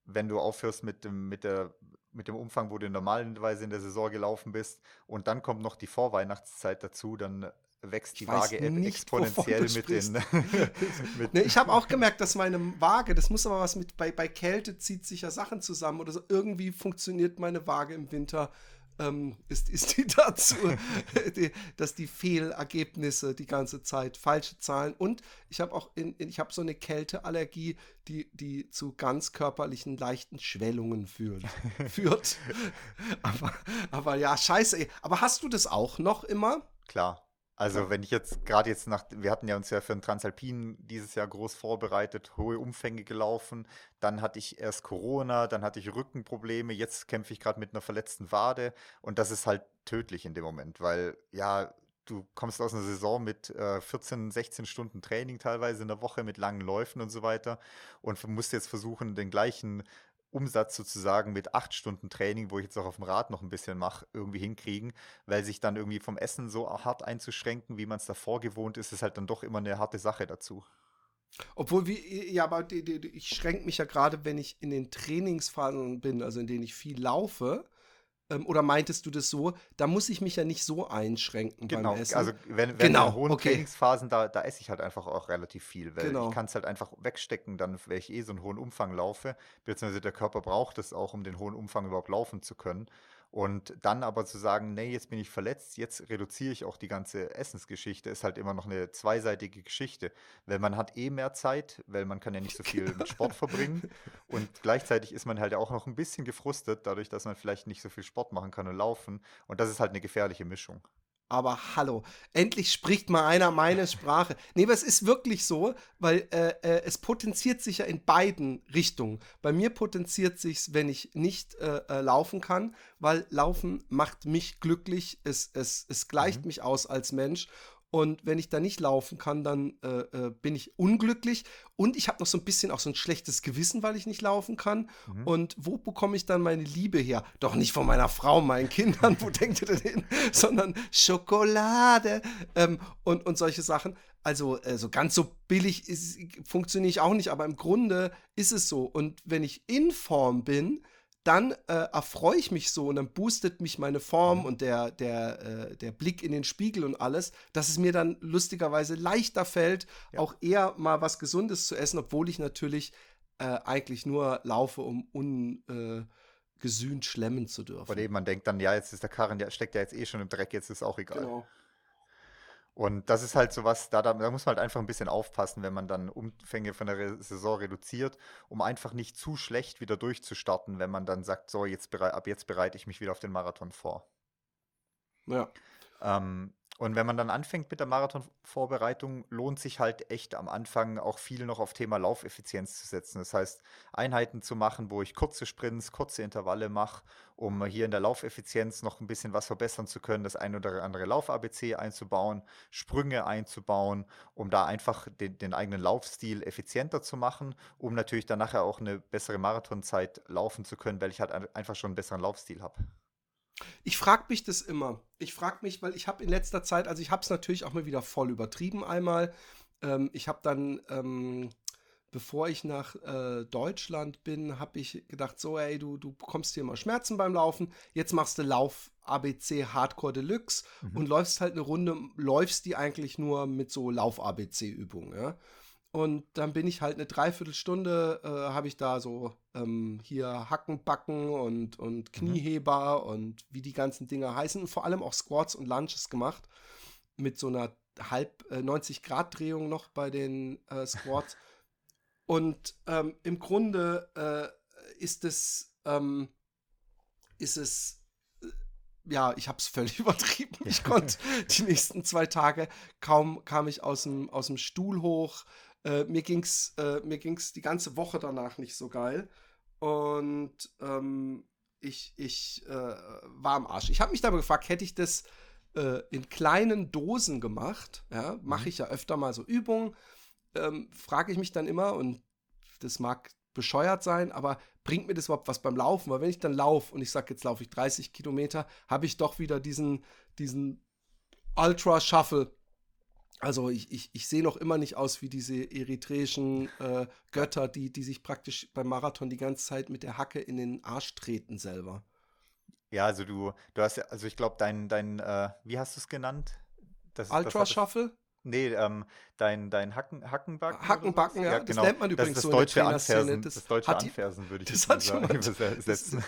wenn du aufhörst mit dem, mit, der, mit dem Umfang, wo du normalerweise in der Saison gelaufen bist, und dann kommt noch die Vorweihnachtszeit dazu, dann wächst die Waage nicht, exponentiell mit den. mit ne, ich habe auch gemerkt, dass meine Waage, das muss aber was mit, bei, bei Kälte zieht sich ja Sachen zusammen oder so. Irgendwie funktioniert meine Waage im Winter. Ähm, ist, ist die dazu, die, dass die Fehlergebnisse die ganze Zeit falsche Zahlen und ich habe auch in, in ich habe so eine Kälteallergie, die, die zu ganz körperlichen leichten Schwellungen führt. führt. aber, aber ja, scheiße. Aber hast du das auch noch immer? Klar. Also wenn ich jetzt gerade jetzt nach, wir hatten ja uns ja für den Transalpin dieses Jahr groß vorbereitet, hohe Umfänge gelaufen, dann hatte ich erst Corona, dann hatte ich Rückenprobleme, jetzt kämpfe ich gerade mit einer verletzten Wade. Und das ist halt tödlich in dem Moment, weil ja, du kommst aus einer Saison mit äh, 14, 16 Stunden Training teilweise in der Woche mit langen Läufen und so weiter und musst jetzt versuchen, den gleichen Umsatz sozusagen mit acht Stunden Training, wo ich jetzt auch auf dem Rad noch ein bisschen mache, irgendwie hinkriegen, weil sich dann irgendwie vom Essen so hart einzuschränken, wie man es davor gewohnt ist, ist halt dann doch immer eine harte Sache dazu. Obwohl, wie, ja, aber ich schränke mich ja gerade, wenn ich in den Trainingsphasen bin, also in denen ich viel laufe, ähm, oder meintest du das so? Da muss ich mich ja nicht so einschränken genau, beim Essen. Also wenn, wenn genau, in hohen okay. Trainingsphasen, da, da esse ich halt einfach auch relativ viel, weil genau. ich kann es halt einfach wegstecken, dann, wenn ich eh so einen hohen Umfang laufe, beziehungsweise der Körper braucht es auch, um den hohen Umfang überhaupt laufen zu können. Und dann aber zu sagen, nee, jetzt bin ich verletzt, jetzt reduziere ich auch die ganze Essensgeschichte, ist halt immer noch eine zweiseitige Geschichte. Weil man hat eh mehr Zeit, weil man kann ja nicht so viel genau. mit Sport verbringen. Und gleichzeitig ist man halt auch noch ein bisschen gefrustet, dadurch, dass man vielleicht nicht so viel Sport machen kann und laufen. Und das ist halt eine gefährliche Mischung aber hallo, endlich spricht mal einer meine Sprache. Nee, aber es ist wirklich so, weil äh, äh, es potenziert sich ja in beiden Richtungen. Bei mir potenziert sich wenn ich nicht äh, äh, laufen kann, weil Laufen macht mich glücklich, es, es, es gleicht mhm. mich aus als Mensch und wenn ich da nicht laufen kann, dann äh, äh, bin ich unglücklich. Und ich habe noch so ein bisschen auch so ein schlechtes Gewissen, weil ich nicht laufen kann. Mhm. Und wo bekomme ich dann meine Liebe her? Doch nicht von meiner Frau, meinen Kindern, wo denkt ihr denn hin? Sondern Schokolade ähm, und, und solche Sachen. also, also ganz so billig funktioniere ich auch nicht, aber im Grunde ist es so. Und wenn ich in Form bin, dann äh, erfreue ich mich so und dann boostet mich meine Form mhm. und der, der, äh, der Blick in den Spiegel und alles, dass es mir dann lustigerweise leichter fällt, ja. auch eher mal was Gesundes zu essen, obwohl ich natürlich äh, eigentlich nur laufe, um ungesühnt äh, schlemmen zu dürfen. Oder eben man denkt dann, ja, jetzt ist der Karren, der steckt ja jetzt eh schon im Dreck, jetzt ist auch egal. Genau. Und das ist halt so was, da, da, muss man halt einfach ein bisschen aufpassen, wenn man dann Umfänge von der Re Saison reduziert, um einfach nicht zu schlecht wieder durchzustarten, wenn man dann sagt, so, jetzt ab jetzt bereite ich mich wieder auf den Marathon vor. Ja. Ähm, und wenn man dann anfängt mit der Marathonvorbereitung, lohnt sich halt echt am Anfang auch viel noch auf Thema Laufeffizienz zu setzen. Das heißt, Einheiten zu machen, wo ich kurze Sprints, kurze Intervalle mache, um hier in der Laufeffizienz noch ein bisschen was verbessern zu können, das ein oder andere Lauf-ABC einzubauen, Sprünge einzubauen, um da einfach den, den eigenen Laufstil effizienter zu machen, um natürlich dann nachher auch eine bessere Marathonzeit laufen zu können, weil ich halt einfach schon einen besseren Laufstil habe. Ich frage mich das immer. Ich frage mich, weil ich habe in letzter Zeit, also ich habe es natürlich auch mal wieder voll übertrieben einmal. Ähm, ich habe dann, ähm, bevor ich nach äh, Deutschland bin, habe ich gedacht, so, ey, du, du bekommst hier immer Schmerzen beim Laufen. Jetzt machst du Lauf ABC Hardcore Deluxe mhm. und läufst halt eine Runde, läufst die eigentlich nur mit so Lauf ABC Übungen, ja. Und dann bin ich halt eine Dreiviertelstunde, äh, habe ich da so ähm, hier Hackenbacken und, und mhm. Knieheber mhm. und wie die ganzen Dinger heißen und vor allem auch Squats und Lunges gemacht. Mit so einer halb äh, 90 Grad Drehung noch bei den äh, Squats. und ähm, im Grunde äh, ist es, ähm, ist es äh, ja, ich habe es völlig übertrieben. Ich konnte die nächsten zwei Tage kaum kam ich aus dem, aus dem Stuhl hoch. Äh, mir ging's, äh, mir ging's die ganze Woche danach nicht so geil. Und ähm, ich, ich äh, war am Arsch. Ich habe mich dabei gefragt, hätte ich das äh, in kleinen Dosen gemacht? Ja, mache mhm. ich ja öfter mal so Übungen. Ähm, Frage ich mich dann immer, und das mag bescheuert sein, aber bringt mir das überhaupt was beim Laufen? Weil wenn ich dann laufe und ich sage, jetzt laufe ich 30 Kilometer, habe ich doch wieder diesen, diesen Ultra Shuffle also ich, ich, ich sehe noch immer nicht aus wie diese eritreischen äh, Götter, die, die sich praktisch beim Marathon die ganze Zeit mit der Hacke in den Arsch treten selber. Ja, also du, du hast ja, also ich glaube, dein, dein, äh, wie hast du es genannt? Das, Ultra das Shuffle? Nee, ähm, dein, dein Hacken, Hackenbacken. Hackenbacken, ja, ja, genau. das nennt man übrigens das, das so deutsche Anfersen, das, das deutsche Anfersen würde ich das hat sagen, übersetzen.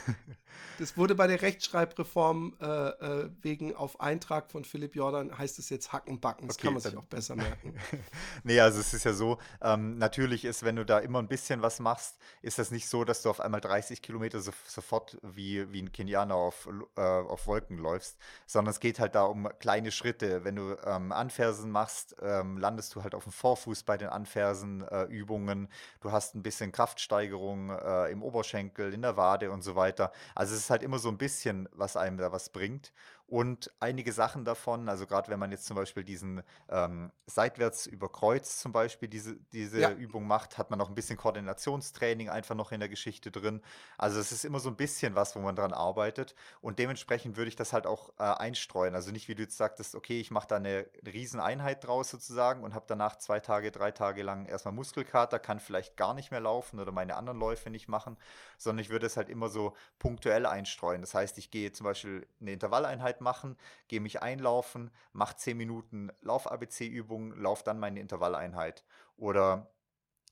Das, wurde bei der Rechtschreibreform äh, äh, wegen auf Eintrag von Philipp Jordan heißt es jetzt Hackenbacken. Das okay, kann man sich auch besser merken. nee, also es ist ja so, ähm, natürlich ist, wenn du da immer ein bisschen was machst, ist das nicht so, dass du auf einmal 30 Kilometer so, sofort wie, wie ein Kenianer auf, äh, auf Wolken läufst, sondern es geht halt da um kleine Schritte. Wenn du ähm, Anfersen machst, ähm, landest du halt auf dem Vorfuß bei den Anfersenübungen. Äh, du hast ein bisschen Kraftsteigerung äh, im Oberschenkel, in der Wade und so weiter. Also es ist halt immer so ein bisschen, was einem da was bringt. Und einige Sachen davon, also gerade wenn man jetzt zum Beispiel diesen ähm, seitwärts über Kreuz zum Beispiel diese, diese ja. Übung macht, hat man noch ein bisschen Koordinationstraining einfach noch in der Geschichte drin. Also es ist immer so ein bisschen was, wo man dran arbeitet. Und dementsprechend würde ich das halt auch äh, einstreuen. Also nicht, wie du jetzt sagtest, okay, ich mache da eine Rieseneinheit draus sozusagen und habe danach zwei Tage, drei Tage lang erstmal Muskelkater, kann vielleicht gar nicht mehr laufen oder meine anderen Läufe nicht machen, sondern ich würde es halt immer so punktuell einstreuen. Das heißt, ich gehe zum Beispiel eine Intervalleinheit Einheit machen, gehe mich einlaufen, mache 10 Minuten Lauf-ABC-Übungen, laufe dann meine Intervalleinheit. Oder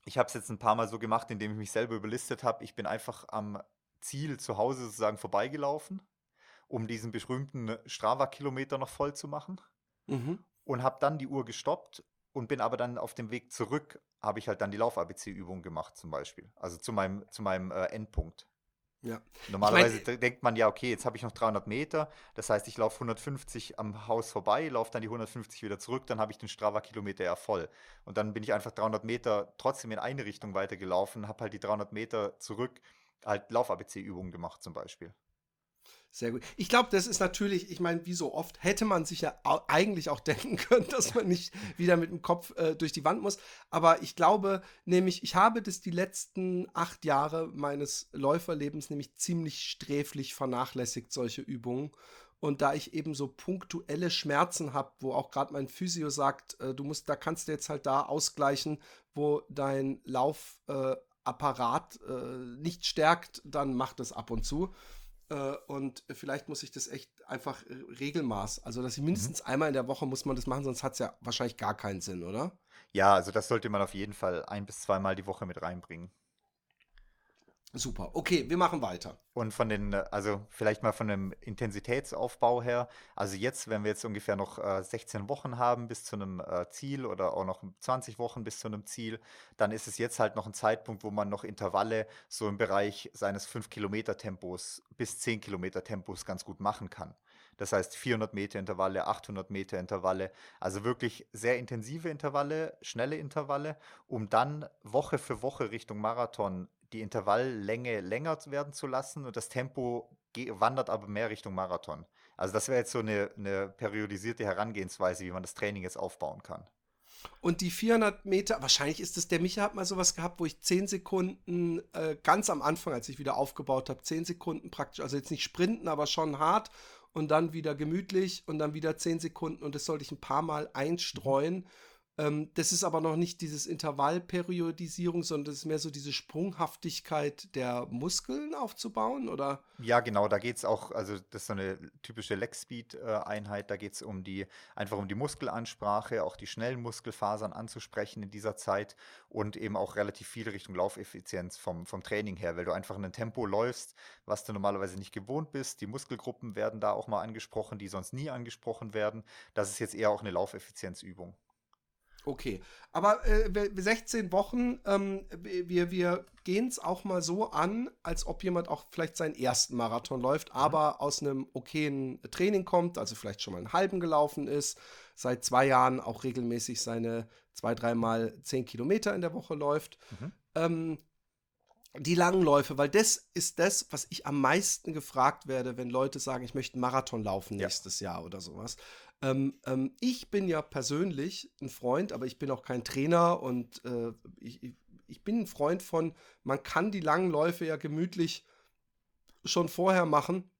ich habe es jetzt ein paar Mal so gemacht, indem ich mich selber überlistet habe. Ich bin einfach am Ziel zu Hause sozusagen vorbeigelaufen, um diesen berühmten Strava-Kilometer noch voll zu machen. Mhm. Und habe dann die Uhr gestoppt und bin aber dann auf dem Weg zurück, habe ich halt dann die Lauf-ABC-Übung gemacht zum Beispiel. Also zu meinem, zu meinem äh, Endpunkt. Ja. Normalerweise ich mein, denkt man ja, okay, jetzt habe ich noch 300 Meter, das heißt, ich laufe 150 am Haus vorbei, laufe dann die 150 wieder zurück, dann habe ich den Strava-Kilometer ja voll. Und dann bin ich einfach 300 Meter trotzdem in eine Richtung weitergelaufen, habe halt die 300 Meter zurück halt Lauf-ABC-Übungen gemacht zum Beispiel. Sehr gut. Ich glaube, das ist natürlich, ich meine, wie so oft, hätte man sich ja eigentlich auch denken können, dass man nicht wieder mit dem Kopf äh, durch die Wand muss. Aber ich glaube nämlich, ich habe das die letzten acht Jahre meines Läuferlebens nämlich ziemlich sträflich vernachlässigt, solche Übungen. Und da ich eben so punktuelle Schmerzen habe, wo auch gerade mein Physio sagt, äh, du musst, da kannst du jetzt halt da ausgleichen, wo dein Laufapparat äh, äh, nicht stärkt, dann mach das ab und zu. Äh, und vielleicht muss ich das echt einfach äh, Regelmaß, also dass ich mindestens mhm. einmal in der Woche muss man das machen, sonst hat es ja wahrscheinlich gar keinen Sinn, oder? Ja, also das sollte man auf jeden Fall ein bis zweimal die Woche mit reinbringen. Super. Okay, wir machen weiter. Und von den, also vielleicht mal von dem Intensitätsaufbau her, also jetzt, wenn wir jetzt ungefähr noch äh, 16 Wochen haben bis zu einem äh, Ziel oder auch noch 20 Wochen bis zu einem Ziel, dann ist es jetzt halt noch ein Zeitpunkt, wo man noch Intervalle so im Bereich seines 5-Kilometer-Tempos bis 10 Kilometer-Tempos ganz gut machen kann. Das heißt 400 Meter Intervalle, 800 Meter Intervalle, also wirklich sehr intensive Intervalle, schnelle Intervalle, um dann Woche für Woche Richtung Marathon die Intervalllänge länger werden zu lassen und das Tempo wandert aber mehr Richtung Marathon. Also das wäre jetzt so eine, eine periodisierte Herangehensweise, wie man das Training jetzt aufbauen kann. Und die 400 Meter, wahrscheinlich ist es, der Micha hat mal sowas gehabt, wo ich 10 Sekunden, äh, ganz am Anfang, als ich wieder aufgebaut habe, 10 Sekunden praktisch, also jetzt nicht sprinten, aber schon hart und dann wieder gemütlich und dann wieder 10 Sekunden und das sollte ich ein paar Mal einstreuen. Mhm ähm, das ist aber noch nicht dieses Intervallperiodisierung, sondern das ist mehr so diese Sprunghaftigkeit der Muskeln aufzubauen, oder? Ja, genau, da geht es auch, also das ist so eine typische Leg-Speed-Einheit, da geht es um die, einfach um die Muskelansprache, auch die schnellen Muskelfasern anzusprechen in dieser Zeit und eben auch relativ viel Richtung Laufeffizienz vom, vom Training her, weil du einfach in ein Tempo läufst, was du normalerweise nicht gewohnt bist. Die Muskelgruppen werden da auch mal angesprochen, die sonst nie angesprochen werden. Das ist jetzt eher auch eine Laufeffizienzübung. Okay, aber äh, 16 Wochen, ähm, wir, wir gehen es auch mal so an, als ob jemand auch vielleicht seinen ersten Marathon läuft, mhm. aber aus einem okayen Training kommt, also vielleicht schon mal einen halben gelaufen ist, seit zwei Jahren auch regelmäßig seine zwei, dreimal zehn Kilometer in der Woche läuft. Mhm. Ähm, die langen Läufe, weil das ist das, was ich am meisten gefragt werde, wenn Leute sagen, ich möchte einen Marathon laufen nächstes ja. Jahr oder sowas. Ähm, ähm, ich bin ja persönlich ein Freund, aber ich bin auch kein Trainer und äh, ich, ich bin ein Freund von, man kann die langen Läufe ja gemütlich schon vorher machen.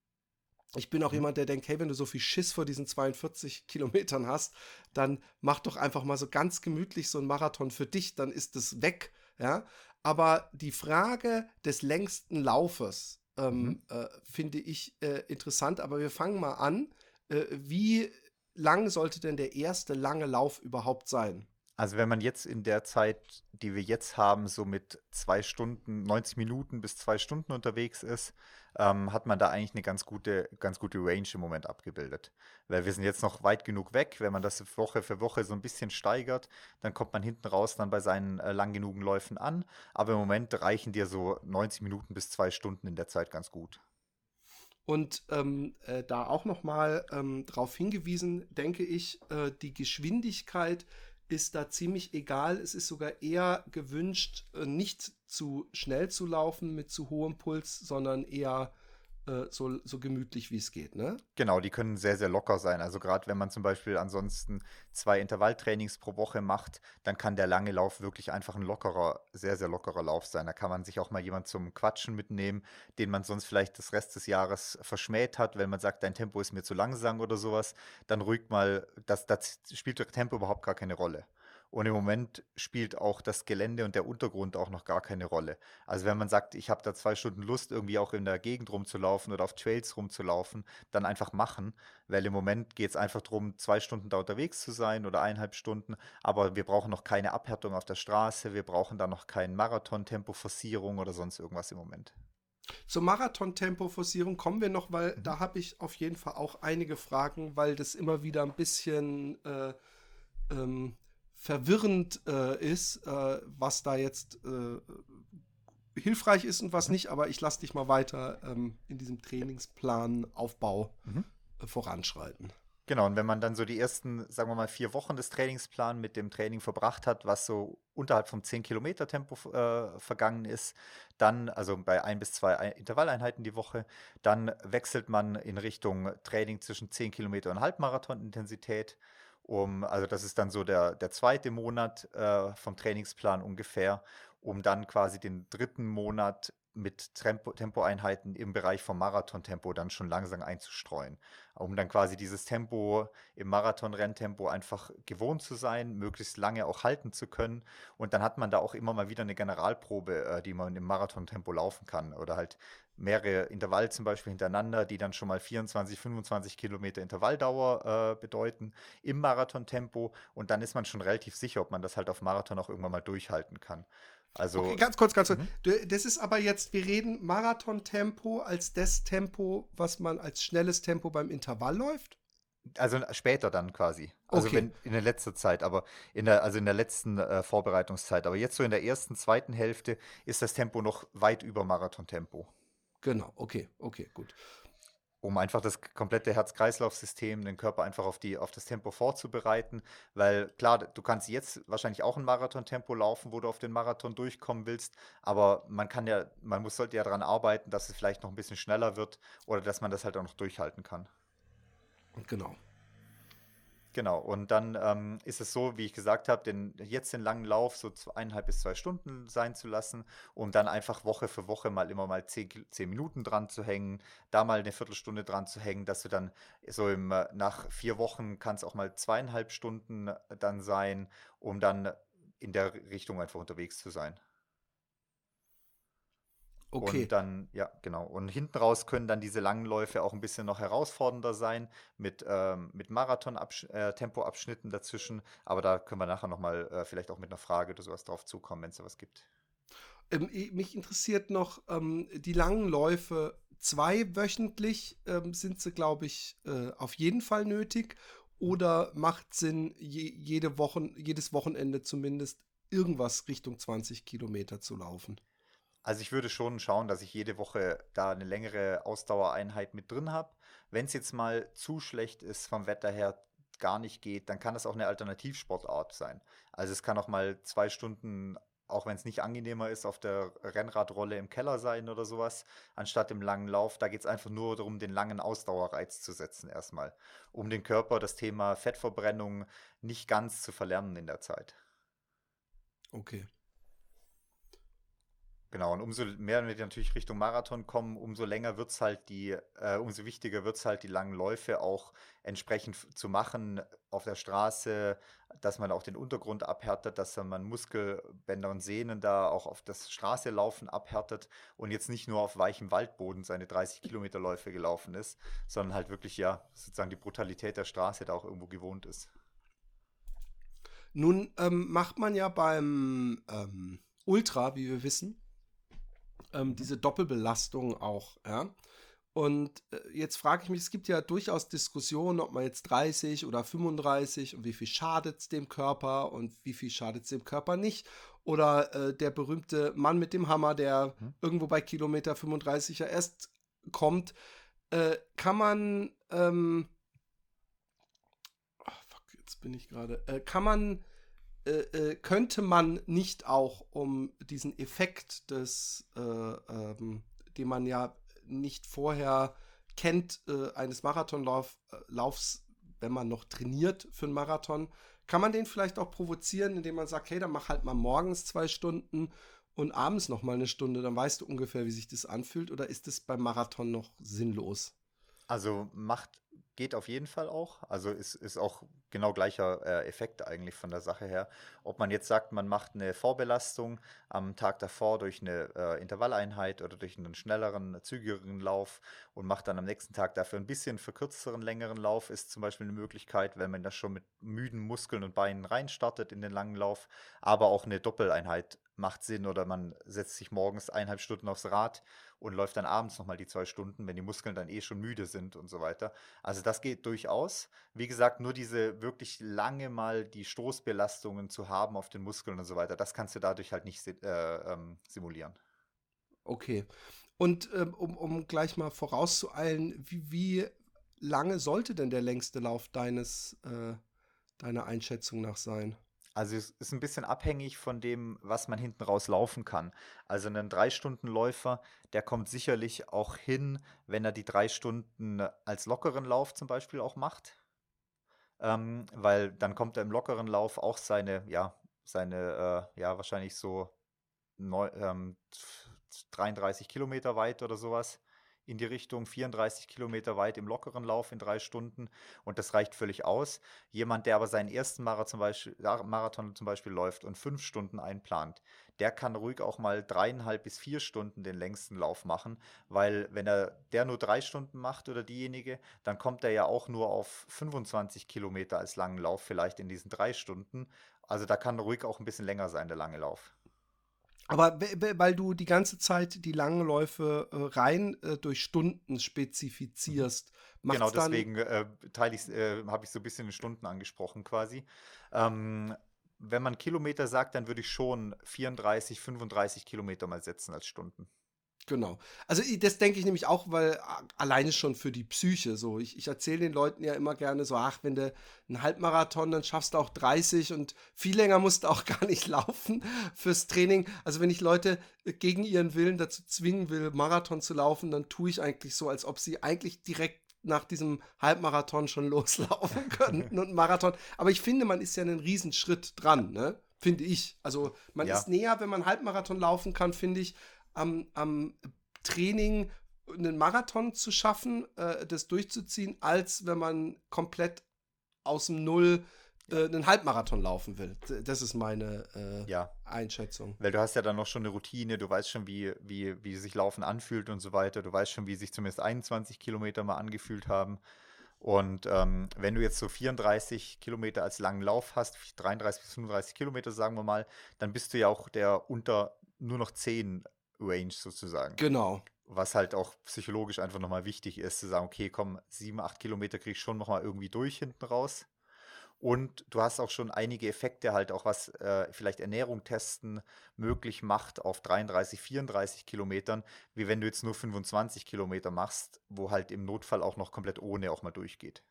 Ich bin auch mhm. jemand, der denkt, hey, wenn du so viel Schiss vor diesen 42 Kilometern hast, dann mach doch einfach mal so ganz gemütlich so ein Marathon für dich, dann ist es weg, ja. Aber die Frage des längsten Laufes ähm, mhm. äh, finde ich äh, interessant, aber wir fangen mal an. Äh, wie lang sollte denn der erste lange Lauf überhaupt sein? Also wenn man jetzt in der Zeit, die wir jetzt haben, so mit zwei Stunden, 90 Minuten bis zwei Stunden unterwegs ist, ähm, hat man da eigentlich eine ganz gute, ganz gute Range im Moment abgebildet. Weil wir sind jetzt noch weit genug weg. Wenn man das Woche für Woche so ein bisschen steigert, dann kommt man hinten raus dann bei seinen äh, lang genugen Läufen an. Aber im Moment reichen dir so 90 Minuten bis zwei Stunden in der Zeit ganz gut. Und ähm, äh, da auch nochmal ähm, darauf hingewiesen, denke ich, äh, die Geschwindigkeit ist da ziemlich egal. Es ist sogar eher gewünscht, äh, nicht zu schnell zu laufen mit zu hohem Puls, sondern eher äh, so, so gemütlich wie es geht, ne? Genau, die können sehr, sehr locker sein. Also gerade wenn man zum Beispiel ansonsten zwei Intervalltrainings pro Woche macht, dann kann der lange Lauf wirklich einfach ein lockerer, sehr, sehr lockerer Lauf sein. Da kann man sich auch mal jemand zum Quatschen mitnehmen, den man sonst vielleicht das Rest des Jahres verschmäht hat, wenn man sagt, dein Tempo ist mir zu langsam oder sowas, dann ruhig mal, das, das spielt Tempo überhaupt gar keine Rolle. Und im Moment spielt auch das Gelände und der Untergrund auch noch gar keine Rolle. Also wenn man sagt, ich habe da zwei Stunden Lust, irgendwie auch in der Gegend rumzulaufen oder auf Trails rumzulaufen, dann einfach machen, weil im Moment geht es einfach darum, zwei Stunden da unterwegs zu sein oder eineinhalb Stunden, aber wir brauchen noch keine Abhärtung auf der Straße, wir brauchen da noch kein Marathon-Tempo-Forcierung oder sonst irgendwas im Moment. Zur Marathon-Tempo-Forcierung kommen wir noch, weil mhm. da habe ich auf jeden Fall auch einige Fragen, weil das immer wieder ein bisschen äh, ähm, verwirrend äh, ist, äh, was da jetzt äh, hilfreich ist und was nicht, aber ich lasse dich mal weiter ähm, in diesem Trainingsplan Aufbau mhm. Äh, voranschreiten. Genau, und wenn man dann so die ersten, sagen wir mal, vier Wochen des Trainingsplans mit dem Training verbracht hat, was so unterhalb vom 10-Kilometer-Tempo äh, vergangen ist, dann, also bei ein bis zwei Intervalleinheiten die Woche, dann wechselt man in Richtung Training zwischen 10 Kilometer und Halbmarathon-Intensität um, also das ist dann so der, der zweite Monat äh, vom Trainingsplan ungefähr, um dann quasi den dritten Monat mit Tempo, Tempoeinheiten im Bereich vom Marathontempo dann schon langsam einzustreuen, um dann quasi dieses Tempo im Marathon-Renntempo einfach gewohnt zu sein, möglichst lange auch halten zu können. Und dann hat man da auch immer mal wieder eine Generalprobe, äh, die man im Marathontempo laufen kann oder halt mehrere Intervall zum Beispiel hintereinander, die dann schon mal 24, 25 Kilometer Intervalldauer äh, bedeuten im Marathontempo. Und dann ist man schon relativ sicher, ob man das halt auf Marathon auch irgendwann mal durchhalten kann. Also, okay, ganz kurz, ganz kurz. Mhm. Das ist aber jetzt, wir reden Marathon-Tempo als das Tempo, was man als schnelles Tempo beim Intervall läuft? Also später dann quasi. Also okay. wenn, in der letzten Zeit, aber in der, also in der letzten äh, Vorbereitungszeit. Aber jetzt so in der ersten, zweiten Hälfte ist das Tempo noch weit über Marathon-Tempo. Genau, okay, okay, gut um einfach das komplette Herz-Kreislauf-System, den Körper einfach auf, die, auf das Tempo vorzubereiten. Weil klar, du kannst jetzt wahrscheinlich auch ein Marathon-Tempo laufen, wo du auf den Marathon durchkommen willst, aber man kann ja, man muss, sollte ja daran arbeiten, dass es vielleicht noch ein bisschen schneller wird oder dass man das halt auch noch durchhalten kann. Genau. Genau, und dann ähm, ist es so, wie ich gesagt habe, den, jetzt den langen Lauf so eineinhalb bis zwei Stunden sein zu lassen, um dann einfach Woche für Woche mal immer mal zehn, zehn Minuten dran zu hängen, da mal eine Viertelstunde dran zu hängen, dass du dann so im, äh, nach vier Wochen kann es auch mal zweieinhalb Stunden dann sein, um dann in der Richtung einfach unterwegs zu sein. Okay. Und dann, ja, genau. Und hinten raus können dann diese langen Läufe auch ein bisschen noch herausfordernder sein, mit, ähm, mit Marathon-Tempoabschnitten äh, dazwischen. Aber da können wir nachher nochmal äh, vielleicht auch mit einer Frage oder sowas drauf zukommen, wenn es sowas gibt. Ähm, mich interessiert noch ähm, die langen Läufe. Zweiwöchentlich ähm, sind sie, glaube ich, äh, auf jeden Fall nötig. Oder macht Sinn, je, jede Wochen, jedes Wochenende zumindest irgendwas Richtung 20 Kilometer zu laufen? Also ich würde schon schauen, dass ich jede Woche da eine längere Ausdauereinheit mit drin habe. Wenn es jetzt mal zu schlecht ist vom Wetter her, gar nicht geht, dann kann das auch eine Alternativsportart sein. Also es kann auch mal zwei Stunden, auch wenn es nicht angenehmer ist, auf der Rennradrolle im Keller sein oder sowas, anstatt im langen Lauf. Da geht es einfach nur darum, den langen Ausdauerreiz zu setzen erstmal, um den Körper das Thema Fettverbrennung nicht ganz zu verlernen in der Zeit. Okay. Genau, und umso mehr wir natürlich Richtung Marathon kommen, umso länger wird es halt die, äh, umso wichtiger wird es halt, die langen Läufe auch entsprechend zu machen auf der Straße, dass man auch den Untergrund abhärtet, dass man Muskelbänder und Sehnen da auch auf das Straße laufen abhärtet und jetzt nicht nur auf weichem Waldboden seine 30 Kilometer Läufe gelaufen ist, sondern halt wirklich ja sozusagen die Brutalität der Straße da auch irgendwo gewohnt ist. Nun ähm, macht man ja beim ähm, Ultra, wie wir wissen, ähm, diese Doppelbelastung auch, ja. Und äh, jetzt frage ich mich, es gibt ja durchaus Diskussionen, ob man jetzt 30 oder 35 und wie viel schadet es dem Körper und wie viel schadet es dem Körper nicht. Oder äh, der berühmte Mann mit dem Hammer, der mhm. irgendwo bei Kilometer 35 ja erst kommt. Äh, kann man, ähm, oh, fuck, jetzt bin ich gerade, äh, kann man äh, äh, könnte man nicht auch, um diesen Effekt des, äh, ähm, den man ja nicht vorher kennt, äh, eines Marathonlaufs, äh, wenn man noch trainiert für einen Marathon, kann man den vielleicht auch provozieren, indem man sagt, hey, dann mach halt mal morgens zwei Stunden und abends noch mal eine Stunde, dann weißt du ungefähr, wie sich das anfühlt, oder ist es beim Marathon noch sinnlos? Also macht geht auf jeden Fall auch. Also ist, ist auch genau gleicher äh, Effekt eigentlich von der Sache her. Ob man jetzt sagt, man macht eine Vorbelastung am Tag davor durch eine äh, Intervalleinheit oder durch einen schnelleren, zügigeren Lauf und macht dann am nächsten Tag dafür ein bisschen verkürzteren, längeren Lauf, ist zum Beispiel eine Möglichkeit, wenn man das schon mit müden Muskeln und Beinen reinstartet in den langen Lauf, aber auch eine Doppeleinheit macht Sinn oder man setzt sich morgens eineinhalb Stunden aufs Rad und läuft dann abends nochmal die zwei Stunden, wenn die Muskeln dann eh schon müde sind und so weiter. Also das geht durchaus. Wie gesagt, nur diese wirklich lange mal die Stoßbelastungen zu haben auf den Muskeln und so weiter, das kannst du dadurch halt nicht äh, ähm, simulieren. Okay. Und ähm, um, um gleich mal vorauszueilen, wie, wie lange sollte denn der längste Lauf deines, äh, deiner Einschätzung nach sein? Also es ist ein bisschen abhängig von dem, was man hinten raus laufen kann. Also ein Drei-Stunden-Läufer, der kommt sicherlich auch hin, wenn er die drei Stunden als lockeren Lauf zum Beispiel auch macht. Ähm, weil dann kommt er im lockeren Lauf auch seine, ja, seine, äh, ja, wahrscheinlich so neu, ähm, 33 Kilometer weit oder sowas in die Richtung 34 Kilometer weit im lockeren Lauf in drei Stunden und das reicht völlig aus. Jemand, der aber seinen ersten Marathon zum Beispiel, Marathon zum Beispiel läuft und fünf Stunden einplant, der kann ruhig auch mal dreieinhalb bis vier Stunden den längsten Lauf machen, weil wenn er der nur drei Stunden macht oder diejenige, dann kommt er ja auch nur auf 25 Kilometer als langen Lauf vielleicht in diesen drei Stunden. Also da kann ruhig auch ein bisschen länger sein, der lange Lauf. Aber weil du die ganze Zeit die langen Läufe äh, rein äh, durch Stunden spezifizierst, macht Genau, deswegen äh, teile ich, äh, habe ich so ein bisschen in Stunden angesprochen quasi. Ähm, wenn man Kilometer sagt, dann würde ich schon 34, 35 Kilometer mal setzen als Stunden. Genau. Also das denke ich nämlich auch, weil alleine schon für die Psyche so. Ich, ich erzähle den Leuten ja immer gerne so, ach, wenn du einen Halbmarathon, dann schaffst du auch 30 und viel länger musst du auch gar nicht laufen fürs Training. Also wenn ich Leute gegen ihren Willen dazu zwingen will, Marathon zu laufen, dann tue ich eigentlich so, als ob sie eigentlich direkt nach diesem Halbmarathon schon loslaufen könnten und Marathon. Aber ich finde, man ist ja einen Riesenschritt dran, ne? Finde ich. Also man ja. ist näher, wenn man Halbmarathon laufen kann, finde ich, am, am Training einen Marathon zu schaffen, äh, das durchzuziehen, als wenn man komplett aus dem Null äh, einen Halbmarathon laufen will. Das ist meine äh, ja. Einschätzung. Weil du hast ja dann noch schon eine Routine, du weißt schon, wie, wie, wie sich Laufen anfühlt und so weiter. Du weißt schon, wie sich zumindest 21 Kilometer mal angefühlt haben. Und ähm, wenn du jetzt so 34 Kilometer als langen Lauf hast, 33 bis 35 Kilometer sagen wir mal, dann bist du ja auch der unter nur noch 10 Range sozusagen. Genau. Was halt auch psychologisch einfach nochmal wichtig ist, zu sagen, okay, komm, sieben, acht Kilometer krieg ich schon nochmal irgendwie durch hinten raus. Und du hast auch schon einige Effekte halt auch, was äh, vielleicht Ernährung testen möglich macht auf 33, 34 Kilometern, wie wenn du jetzt nur 25 Kilometer machst, wo halt im Notfall auch noch komplett ohne auch mal durchgeht.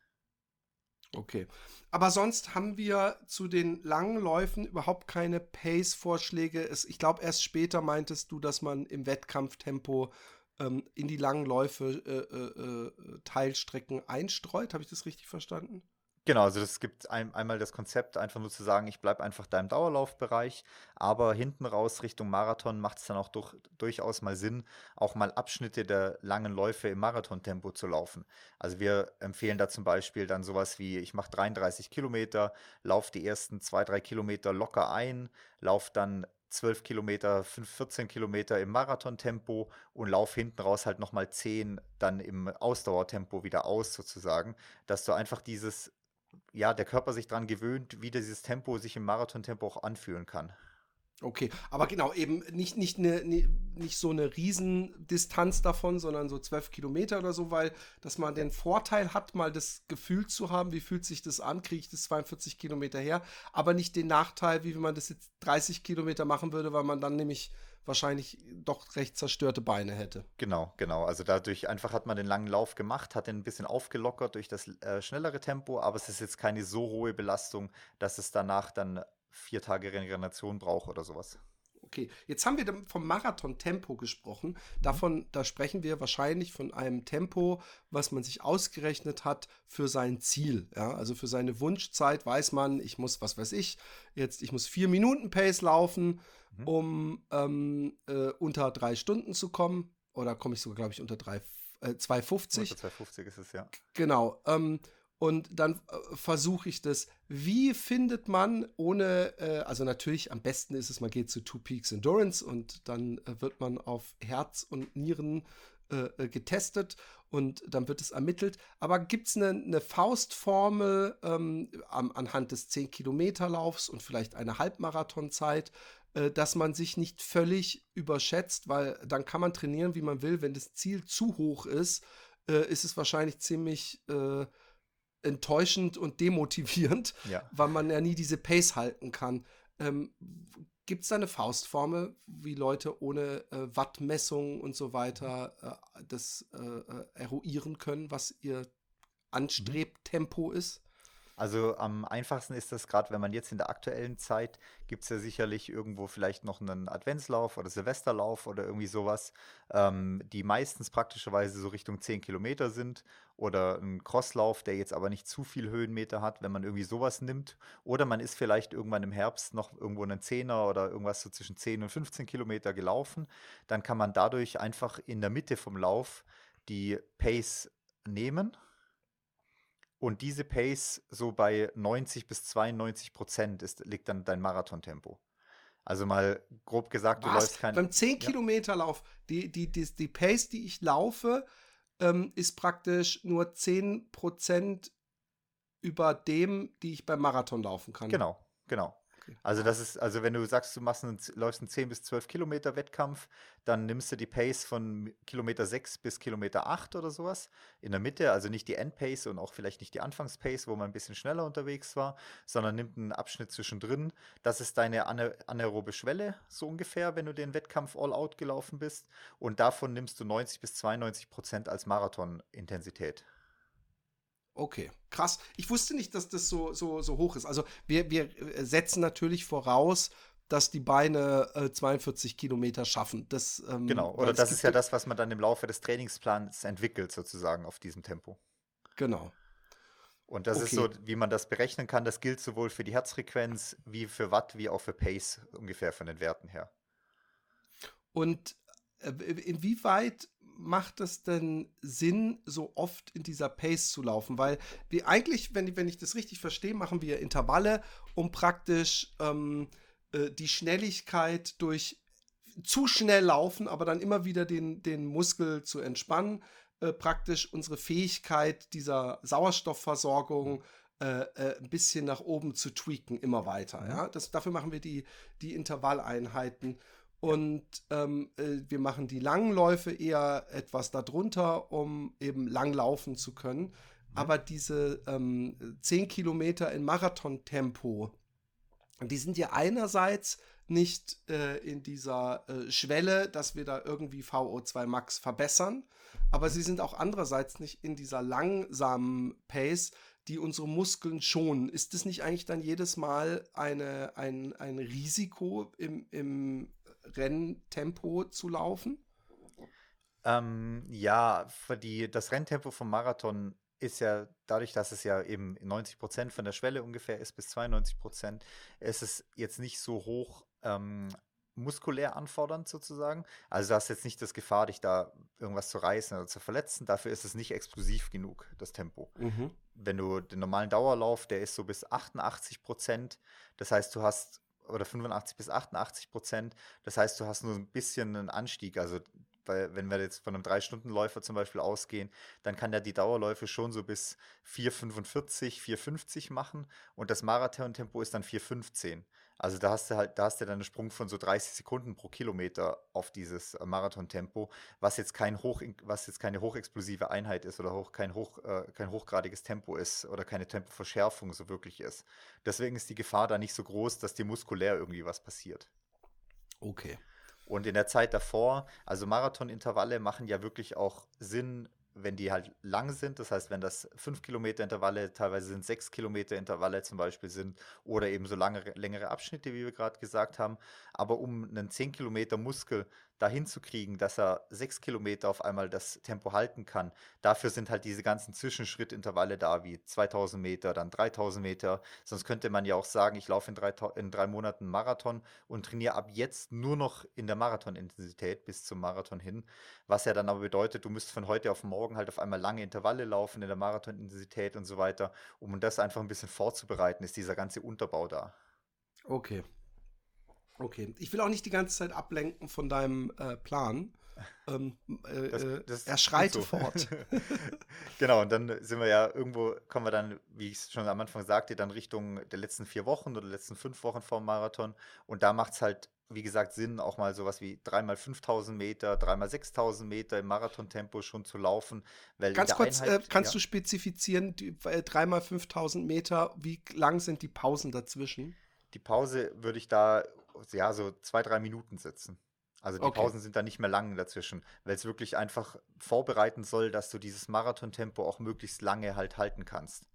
Okay. Aber sonst haben wir zu den langen Läufen überhaupt keine Pace-Vorschläge. Ich glaube, erst später meintest du, dass man im Wettkampftempo ähm, in die langen Läufe äh, äh, äh Teilstrecken einstreut. Habe ich das richtig verstanden? Genau, also es gibt ein, einmal das Konzept, einfach nur zu sagen, ich bleibe einfach da im Dauerlaufbereich, aber hinten raus Richtung Marathon macht es dann auch durch, durchaus mal Sinn, auch mal Abschnitte der langen Läufe im Marathontempo zu laufen. Also wir empfehlen da zum Beispiel dann sowas wie, ich mache 33 Kilometer, laufe die ersten zwei, drei Kilometer locker ein, laufe dann 12 Kilometer, 5, 14 Kilometer im Marathontempo und lauf hinten raus halt nochmal 10 dann im Ausdauertempo wieder aus sozusagen, dass du einfach dieses ja, der Körper sich daran gewöhnt, wie dieses Tempo sich im Marathontempo auch anfühlen kann. Okay, aber genau, eben nicht, nicht, eine, nicht so eine Riesendistanz davon, sondern so zwölf Kilometer oder so, weil, dass man den Vorteil hat, mal das Gefühl zu haben, wie fühlt sich das an, kriege ich das 42 Kilometer her, aber nicht den Nachteil, wie wenn man das jetzt 30 Kilometer machen würde, weil man dann nämlich wahrscheinlich doch recht zerstörte Beine hätte. Genau, genau. Also dadurch einfach hat man den langen Lauf gemacht, hat den ein bisschen aufgelockert durch das äh, schnellere Tempo, aber es ist jetzt keine so hohe Belastung, dass es danach dann vier Tage Regeneration braucht oder sowas. Okay, jetzt haben wir vom Marathon-Tempo gesprochen. Davon, da sprechen wir wahrscheinlich von einem Tempo, was man sich ausgerechnet hat für sein Ziel. Ja, also für seine Wunschzeit weiß man, ich muss, was weiß ich, jetzt, ich muss vier Minuten Pace laufen, mhm. um ähm, äh, unter drei Stunden zu kommen. Oder komme ich sogar, glaube ich, unter drei, äh, 2,50. Unter 2,50 ist es, ja. Genau. Ähm, und dann äh, versuche ich das. Wie findet man ohne, äh, also natürlich am besten ist es, man geht zu Two Peaks Endurance und dann äh, wird man auf Herz und Nieren äh, äh, getestet und dann wird es ermittelt. Aber gibt es eine, eine, Faustformel ähm, am, anhand des 10-Kilometer-Laufs und vielleicht eine Halbmarathonzeit, dass man sich nicht völlig überschätzt, weil dann kann man trainieren, wie man will. Wenn das Ziel zu hoch ist, ist es wahrscheinlich ziemlich enttäuschend und demotivierend, ja. weil man ja nie diese Pace halten kann. Ähm, Gibt es da eine Faustformel, wie Leute ohne äh, Wattmessung und so weiter äh, das äh, äh eruieren können, was ihr Anstrebtempo ist? Also am einfachsten ist das gerade, wenn man jetzt in der aktuellen Zeit gibt es ja sicherlich irgendwo vielleicht noch einen Adventslauf oder Silvesterlauf oder irgendwie sowas, ähm, die meistens praktischerweise so Richtung 10 Kilometer sind oder ein Crosslauf, der jetzt aber nicht zu viel Höhenmeter hat, wenn man irgendwie sowas nimmt. Oder man ist vielleicht irgendwann im Herbst noch irgendwo einen Zehner oder irgendwas so zwischen 10 und 15 Kilometer gelaufen. Dann kann man dadurch einfach in der Mitte vom Lauf die Pace nehmen und diese Pace so bei 90 bis 92 Prozent ist, liegt dann dein Marathontempo. Also mal grob gesagt, Was? du läufst kein. Beim 10 Kilometer Lauf, die, die, die, die Pace, die ich laufe, ähm, ist praktisch nur 10 Prozent über dem, die ich beim Marathon laufen kann. Genau, genau. Also das ist, also wenn du sagst, du machst einen, läufst einen 10 bis 12 Kilometer Wettkampf, dann nimmst du die Pace von Kilometer 6 bis Kilometer 8 oder sowas in der Mitte, also nicht die Endpace und auch vielleicht nicht die Anfangspace, wo man ein bisschen schneller unterwegs war, sondern nimmt einen Abschnitt zwischendrin. Das ist deine anaerobe Schwelle, so ungefähr, wenn du den Wettkampf all out gelaufen bist. Und davon nimmst du 90 bis 92 Prozent als Marathon-Intensität. Okay, krass. Ich wusste nicht, dass das so, so, so hoch ist. Also wir, wir setzen natürlich voraus, dass die Beine äh, 42 Kilometer schaffen. Das, ähm, genau, oder das ist ja das, was man dann im Laufe des Trainingsplans entwickelt, sozusagen auf diesem Tempo. Genau. Und das okay. ist so, wie man das berechnen kann. Das gilt sowohl für die Herzfrequenz wie für Watt, wie auch für Pace ungefähr von den Werten her. Und äh, inwieweit macht es denn Sinn, so oft in dieser Pace zu laufen? Weil wir eigentlich, wenn, wenn ich das richtig verstehe, machen wir Intervalle, um praktisch ähm, äh, die Schnelligkeit durch zu schnell laufen, aber dann immer wieder den, den Muskel zu entspannen, äh, praktisch unsere Fähigkeit dieser Sauerstoffversorgung äh, äh, ein bisschen nach oben zu tweaken, immer weiter. Ja? Das, dafür machen wir die, die Intervalleinheiten. Und ähm, äh, wir machen die langen Läufe eher etwas darunter, um eben lang laufen zu können. Mhm. Aber diese ähm, 10 Kilometer in Marathontempo, die sind ja einerseits nicht äh, in dieser äh, Schwelle, dass wir da irgendwie VO2 Max verbessern, aber sie sind auch andererseits nicht in dieser langsamen Pace, die unsere Muskeln schonen. Ist das nicht eigentlich dann jedes Mal eine, ein, ein Risiko im, im Renntempo zu laufen? Ähm, ja, die, das Renntempo vom Marathon ist ja dadurch, dass es ja eben 90 Prozent von der Schwelle ungefähr ist, bis 92 Prozent, ist es jetzt nicht so hoch ähm, muskulär anfordernd sozusagen. Also du hast jetzt nicht das Gefahr, dich da irgendwas zu reißen oder zu verletzen. Dafür ist es nicht explosiv genug, das Tempo. Mhm. Wenn du den normalen Dauerlauf, der ist so bis 88 Prozent. Das heißt, du hast oder 85 bis 88 Prozent. Das heißt, du hast nur ein bisschen einen Anstieg. Also, weil, wenn wir jetzt von einem Drei-Stunden-Läufer zum Beispiel ausgehen, dann kann der die Dauerläufe schon so bis 4,45, 4,50 machen und das Marathon-Tempo ist dann 4,15. Also da hast du halt, da hast du dann einen Sprung von so 30 Sekunden pro Kilometer auf dieses äh, Marathontempo, was jetzt kein hoch, was jetzt keine hochexplosive Einheit ist oder hoch, kein, hoch, äh, kein hochgradiges Tempo ist oder keine Tempoverschärfung so wirklich ist. Deswegen ist die Gefahr da nicht so groß, dass dir muskulär irgendwie was passiert. Okay. Und in der Zeit davor, also Marathonintervalle machen ja wirklich auch Sinn, wenn die halt lang sind, das heißt, wenn das 5 Kilometer Intervalle, teilweise sind 6 Kilometer Intervalle zum Beispiel sind oder eben so lange, längere Abschnitte, wie wir gerade gesagt haben. Aber um einen 10 Kilometer Muskel dahin zu kriegen, dass er sechs Kilometer auf einmal das Tempo halten kann. Dafür sind halt diese ganzen Zwischenschrittintervalle da, wie 2000 Meter, dann 3000 Meter. Sonst könnte man ja auch sagen, ich laufe in drei, in drei Monaten Marathon und trainiere ab jetzt nur noch in der Marathonintensität bis zum Marathon hin. Was ja dann aber bedeutet, du müsst von heute auf morgen halt auf einmal lange Intervalle laufen in der Marathonintensität und so weiter. Um das einfach ein bisschen vorzubereiten, ist dieser ganze Unterbau da. Okay. Okay, ich will auch nicht die ganze Zeit ablenken von deinem äh, Plan. Ähm, äh, das, äh, das er schreite so. fort. genau, und dann sind wir ja irgendwo, kommen wir dann, wie ich es schon am Anfang sagte, dann Richtung der letzten vier Wochen oder letzten fünf Wochen vor dem Marathon. Und da macht es halt, wie gesagt, Sinn, auch mal sowas wie dreimal 5000 Meter, dreimal 6000 Meter im Marathontempo schon zu laufen. Ganz kurz, Einheit, äh, kannst ja, du spezifizieren, äh, dreimal 5000 Meter, wie lang sind die Pausen dazwischen? Die Pause würde ich da ja, so zwei, drei Minuten sitzen. Also die okay. Pausen sind da nicht mehr lang dazwischen, weil es wirklich einfach vorbereiten soll, dass du dieses Marathontempo auch möglichst lange halt halten kannst.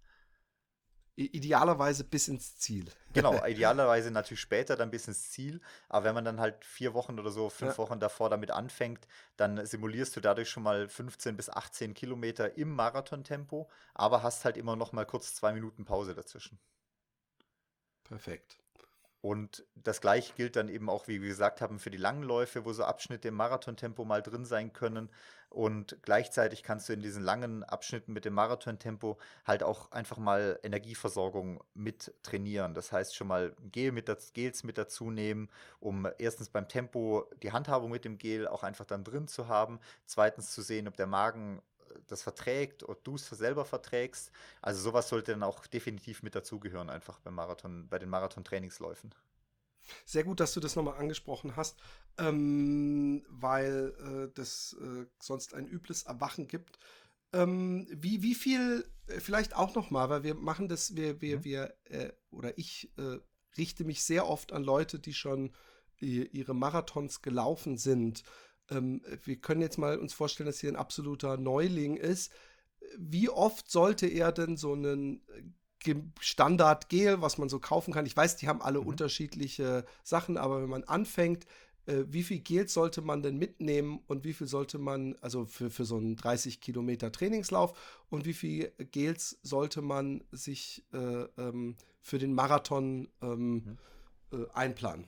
idealerweise bis ins Ziel. Genau, idealerweise natürlich später dann bis ins Ziel. Aber wenn man dann halt vier Wochen oder so, fünf ja. Wochen davor damit anfängt, dann simulierst du dadurch schon mal 15 bis 18 Kilometer im Marathontempo, aber hast halt immer noch mal kurz zwei Minuten Pause dazwischen. Perfekt. Und das gleiche gilt dann eben auch, wie wir gesagt haben, für die langen Läufe, wo so Abschnitte im Marathontempo mal drin sein können. Und gleichzeitig kannst du in diesen langen Abschnitten mit dem Marathontempo halt auch einfach mal Energieversorgung mit trainieren. Das heißt schon mal Gel mit, Gels mit dazu nehmen, um erstens beim Tempo die Handhabung mit dem Gel auch einfach dann drin zu haben. Zweitens zu sehen, ob der Magen das verträgt oder du es selber verträgst. Also sowas sollte dann auch definitiv mit dazugehören, einfach beim Marathon, bei den Marathon-Trainingsläufen. Sehr gut, dass du das nochmal angesprochen hast, ähm, weil äh, das äh, sonst ein übles Erwachen gibt. Ähm, wie, wie viel, äh, vielleicht auch nochmal, weil wir machen das, wir, wir, mhm. wir, äh, oder ich äh, richte mich sehr oft an Leute, die schon ihre Marathons gelaufen sind ähm, wir können jetzt mal uns vorstellen, dass hier ein absoluter Neuling ist. Wie oft sollte er denn so einen äh, Standard-Gel, was man so kaufen kann? Ich weiß, die haben alle mhm. unterschiedliche Sachen, aber wenn man anfängt, äh, wie viel Gels sollte man denn mitnehmen und wie viel sollte man, also für, für so einen 30 Kilometer Trainingslauf und wie viel Gels sollte man sich äh, ähm, für den Marathon ähm, mhm. äh, einplanen?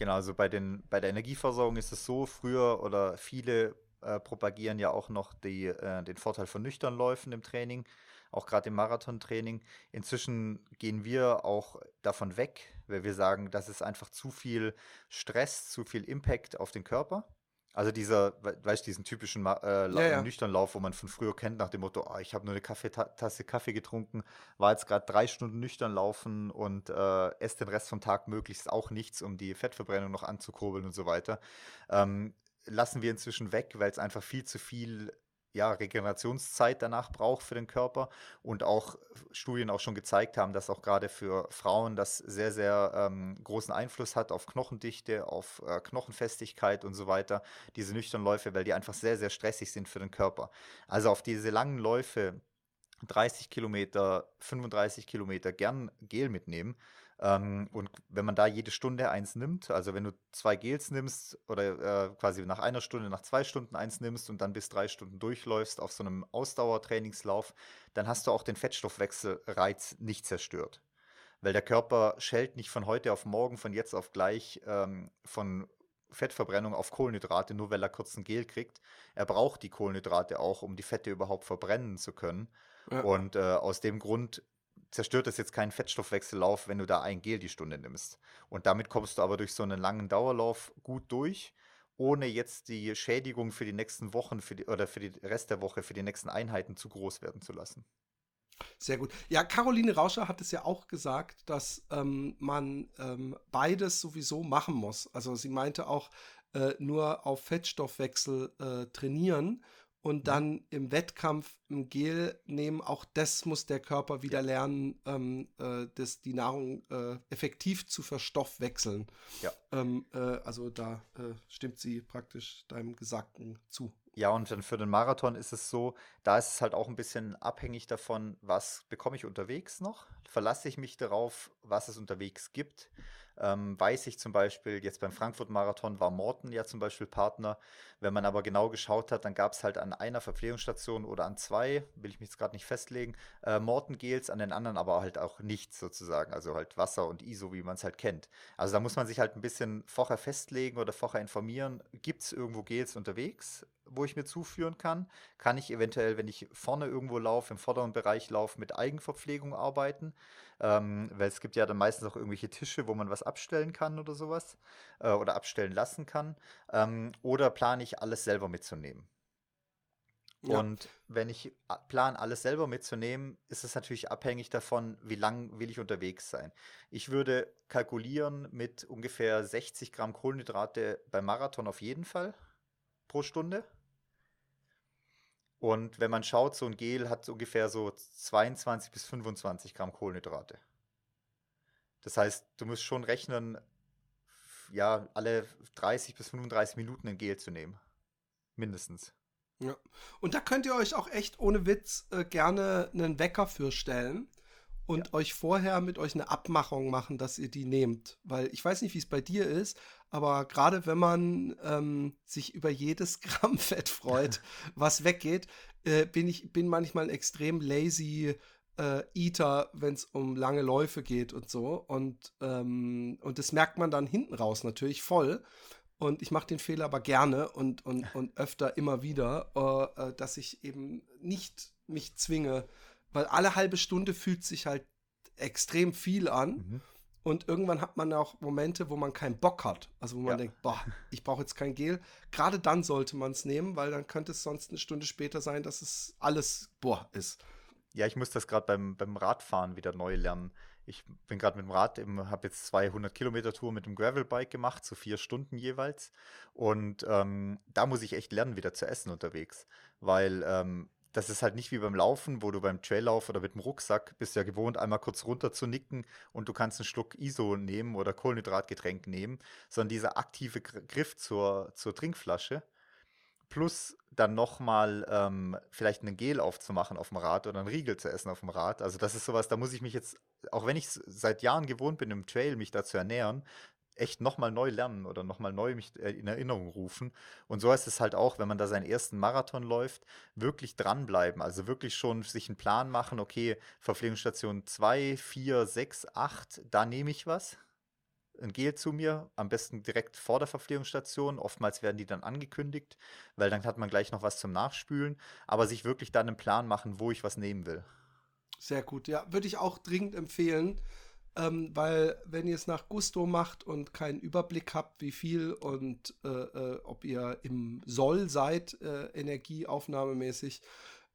Genau, also bei, den, bei der Energieversorgung ist es so, früher oder viele äh, propagieren ja auch noch die, äh, den Vorteil von nüchtern Läufen im Training, auch gerade im Marathontraining. Inzwischen gehen wir auch davon weg, weil wir sagen, das ist einfach zu viel Stress, zu viel Impact auf den Körper. Also dieser, weißt du, diesen typischen äh, ja, ja. nüchtern Lauf, wo man von früher kennt, nach dem Motto, oh, ich habe nur eine Kaffeetasse Kaffee getrunken, war jetzt gerade drei Stunden nüchtern laufen und äh, esse den Rest vom Tag möglichst auch nichts, um die Fettverbrennung noch anzukurbeln und so weiter. Ähm, lassen wir inzwischen weg, weil es einfach viel zu viel ja, Regenerationszeit danach braucht für den Körper und auch Studien auch schon gezeigt haben, dass auch gerade für Frauen das sehr, sehr ähm, großen Einfluss hat auf Knochendichte, auf äh, Knochenfestigkeit und so weiter, diese nüchternen Läufe, weil die einfach sehr, sehr stressig sind für den Körper. Also auf diese langen Läufe, 30 Kilometer, 35 Kilometer gern Gel mitnehmen, ähm, und wenn man da jede Stunde eins nimmt, also wenn du zwei Gels nimmst oder äh, quasi nach einer Stunde, nach zwei Stunden eins nimmst und dann bis drei Stunden durchläufst auf so einem Ausdauertrainingslauf, dann hast du auch den Fettstoffwechselreiz nicht zerstört. Weil der Körper schellt nicht von heute auf morgen, von jetzt auf gleich ähm, von Fettverbrennung auf Kohlenhydrate, nur weil er kurz ein Gel kriegt. Er braucht die Kohlenhydrate auch, um die Fette überhaupt verbrennen zu können. Ja. Und äh, aus dem Grund zerstört das jetzt keinen Fettstoffwechsellauf, wenn du da ein Gel die Stunde nimmst. Und damit kommst du aber durch so einen langen Dauerlauf gut durch, ohne jetzt die Schädigung für die nächsten Wochen für die, oder für die Rest der Woche, für die nächsten Einheiten zu groß werden zu lassen. Sehr gut. Ja, Caroline Rauscher hat es ja auch gesagt, dass ähm, man ähm, beides sowieso machen muss. Also sie meinte auch, äh, nur auf Fettstoffwechsel äh, trainieren und dann im Wettkampf ein Gel nehmen. Auch das muss der Körper wieder lernen, ähm, äh, das, die Nahrung äh, effektiv zu verstoffwechseln. Ja. Ähm, äh, also da äh, stimmt sie praktisch deinem Gesagten zu. Ja, und dann für den Marathon ist es so, da ist es halt auch ein bisschen abhängig davon, was bekomme ich unterwegs noch. Verlasse ich mich darauf, was es unterwegs gibt ähm, weiß ich zum Beispiel, jetzt beim Frankfurt-Marathon war Morten ja zum Beispiel Partner. Wenn man aber genau geschaut hat, dann gab es halt an einer Verpflegungsstation oder an zwei, will ich mich jetzt gerade nicht festlegen, äh, Morten-Gels, an den anderen aber halt auch nichts sozusagen. Also halt Wasser und ISO, wie man es halt kennt. Also da muss man sich halt ein bisschen vorher festlegen oder vorher informieren. Gibt es irgendwo Gels unterwegs? Wo ich mir zuführen kann? Kann ich eventuell, wenn ich vorne irgendwo laufe, im vorderen Bereich laufe, mit Eigenverpflegung arbeiten? Ähm, weil es gibt ja dann meistens auch irgendwelche Tische, wo man was abstellen kann oder sowas äh, oder abstellen lassen kann. Ähm, oder plane ich alles selber mitzunehmen? Ja. Und wenn ich plan, alles selber mitzunehmen, ist es natürlich abhängig davon, wie lang will ich unterwegs sein. Ich würde kalkulieren mit ungefähr 60 Gramm Kohlenhydrate beim Marathon auf jeden Fall pro Stunde. Und wenn man schaut, so ein Gel hat ungefähr so 22 bis 25 Gramm Kohlenhydrate. Das heißt, du musst schon rechnen, ja, alle 30 bis 35 Minuten ein Gel zu nehmen. Mindestens. Ja. Und da könnt ihr euch auch echt ohne Witz äh, gerne einen Wecker für stellen und ja. euch vorher mit euch eine Abmachung machen, dass ihr die nehmt. Weil ich weiß nicht, wie es bei dir ist, aber gerade wenn man ähm, sich über jedes Gramm Fett freut, was weggeht, äh, bin ich bin manchmal ein extrem lazy äh, Eater, wenn es um lange Läufe geht und so. Und, ähm, und das merkt man dann hinten raus natürlich voll. Und ich mache den Fehler aber gerne und, und, und öfter immer wieder, äh, äh, dass ich eben nicht mich zwinge, weil alle halbe Stunde fühlt sich halt extrem viel an. Mhm. Und irgendwann hat man auch Momente, wo man keinen Bock hat. Also wo man ja. denkt, boah, ich brauche jetzt kein Gel. Gerade dann sollte man es nehmen, weil dann könnte es sonst eine Stunde später sein, dass es alles boah ist. Ja, ich muss das gerade beim, beim Radfahren wieder neu lernen. Ich bin gerade mit dem Rad, habe jetzt 200 Kilometer Tour mit dem Gravelbike gemacht, so vier Stunden jeweils. Und ähm, da muss ich echt lernen, wieder zu essen unterwegs. Weil ähm, das ist halt nicht wie beim Laufen, wo du beim Traillauf oder mit dem Rucksack bist ja gewohnt, einmal kurz runter zu nicken und du kannst einen Schluck ISO nehmen oder Kohlenhydratgetränk nehmen, sondern dieser aktive Griff zur, zur Trinkflasche plus dann nochmal ähm, vielleicht einen Gel aufzumachen auf dem Rad oder einen Riegel zu essen auf dem Rad. Also das ist sowas, da muss ich mich jetzt, auch wenn ich seit Jahren gewohnt bin, im Trail mich da zu ernähren, echt nochmal neu lernen oder nochmal neu mich äh, in Erinnerung rufen. Und so ist es halt auch, wenn man da seinen ersten Marathon läuft, wirklich dranbleiben. Also wirklich schon sich einen Plan machen, okay, Verpflegungsstation 2, 4, 6, 8, da nehme ich was ein Gel zu mir, am besten direkt vor der Verpflegungsstation. Oftmals werden die dann angekündigt, weil dann hat man gleich noch was zum Nachspülen, aber sich wirklich dann einen Plan machen, wo ich was nehmen will. Sehr gut, ja, würde ich auch dringend empfehlen, ähm, weil wenn ihr es nach Gusto macht und keinen Überblick habt, wie viel und äh, äh, ob ihr im Soll seid, äh, energieaufnahmemäßig,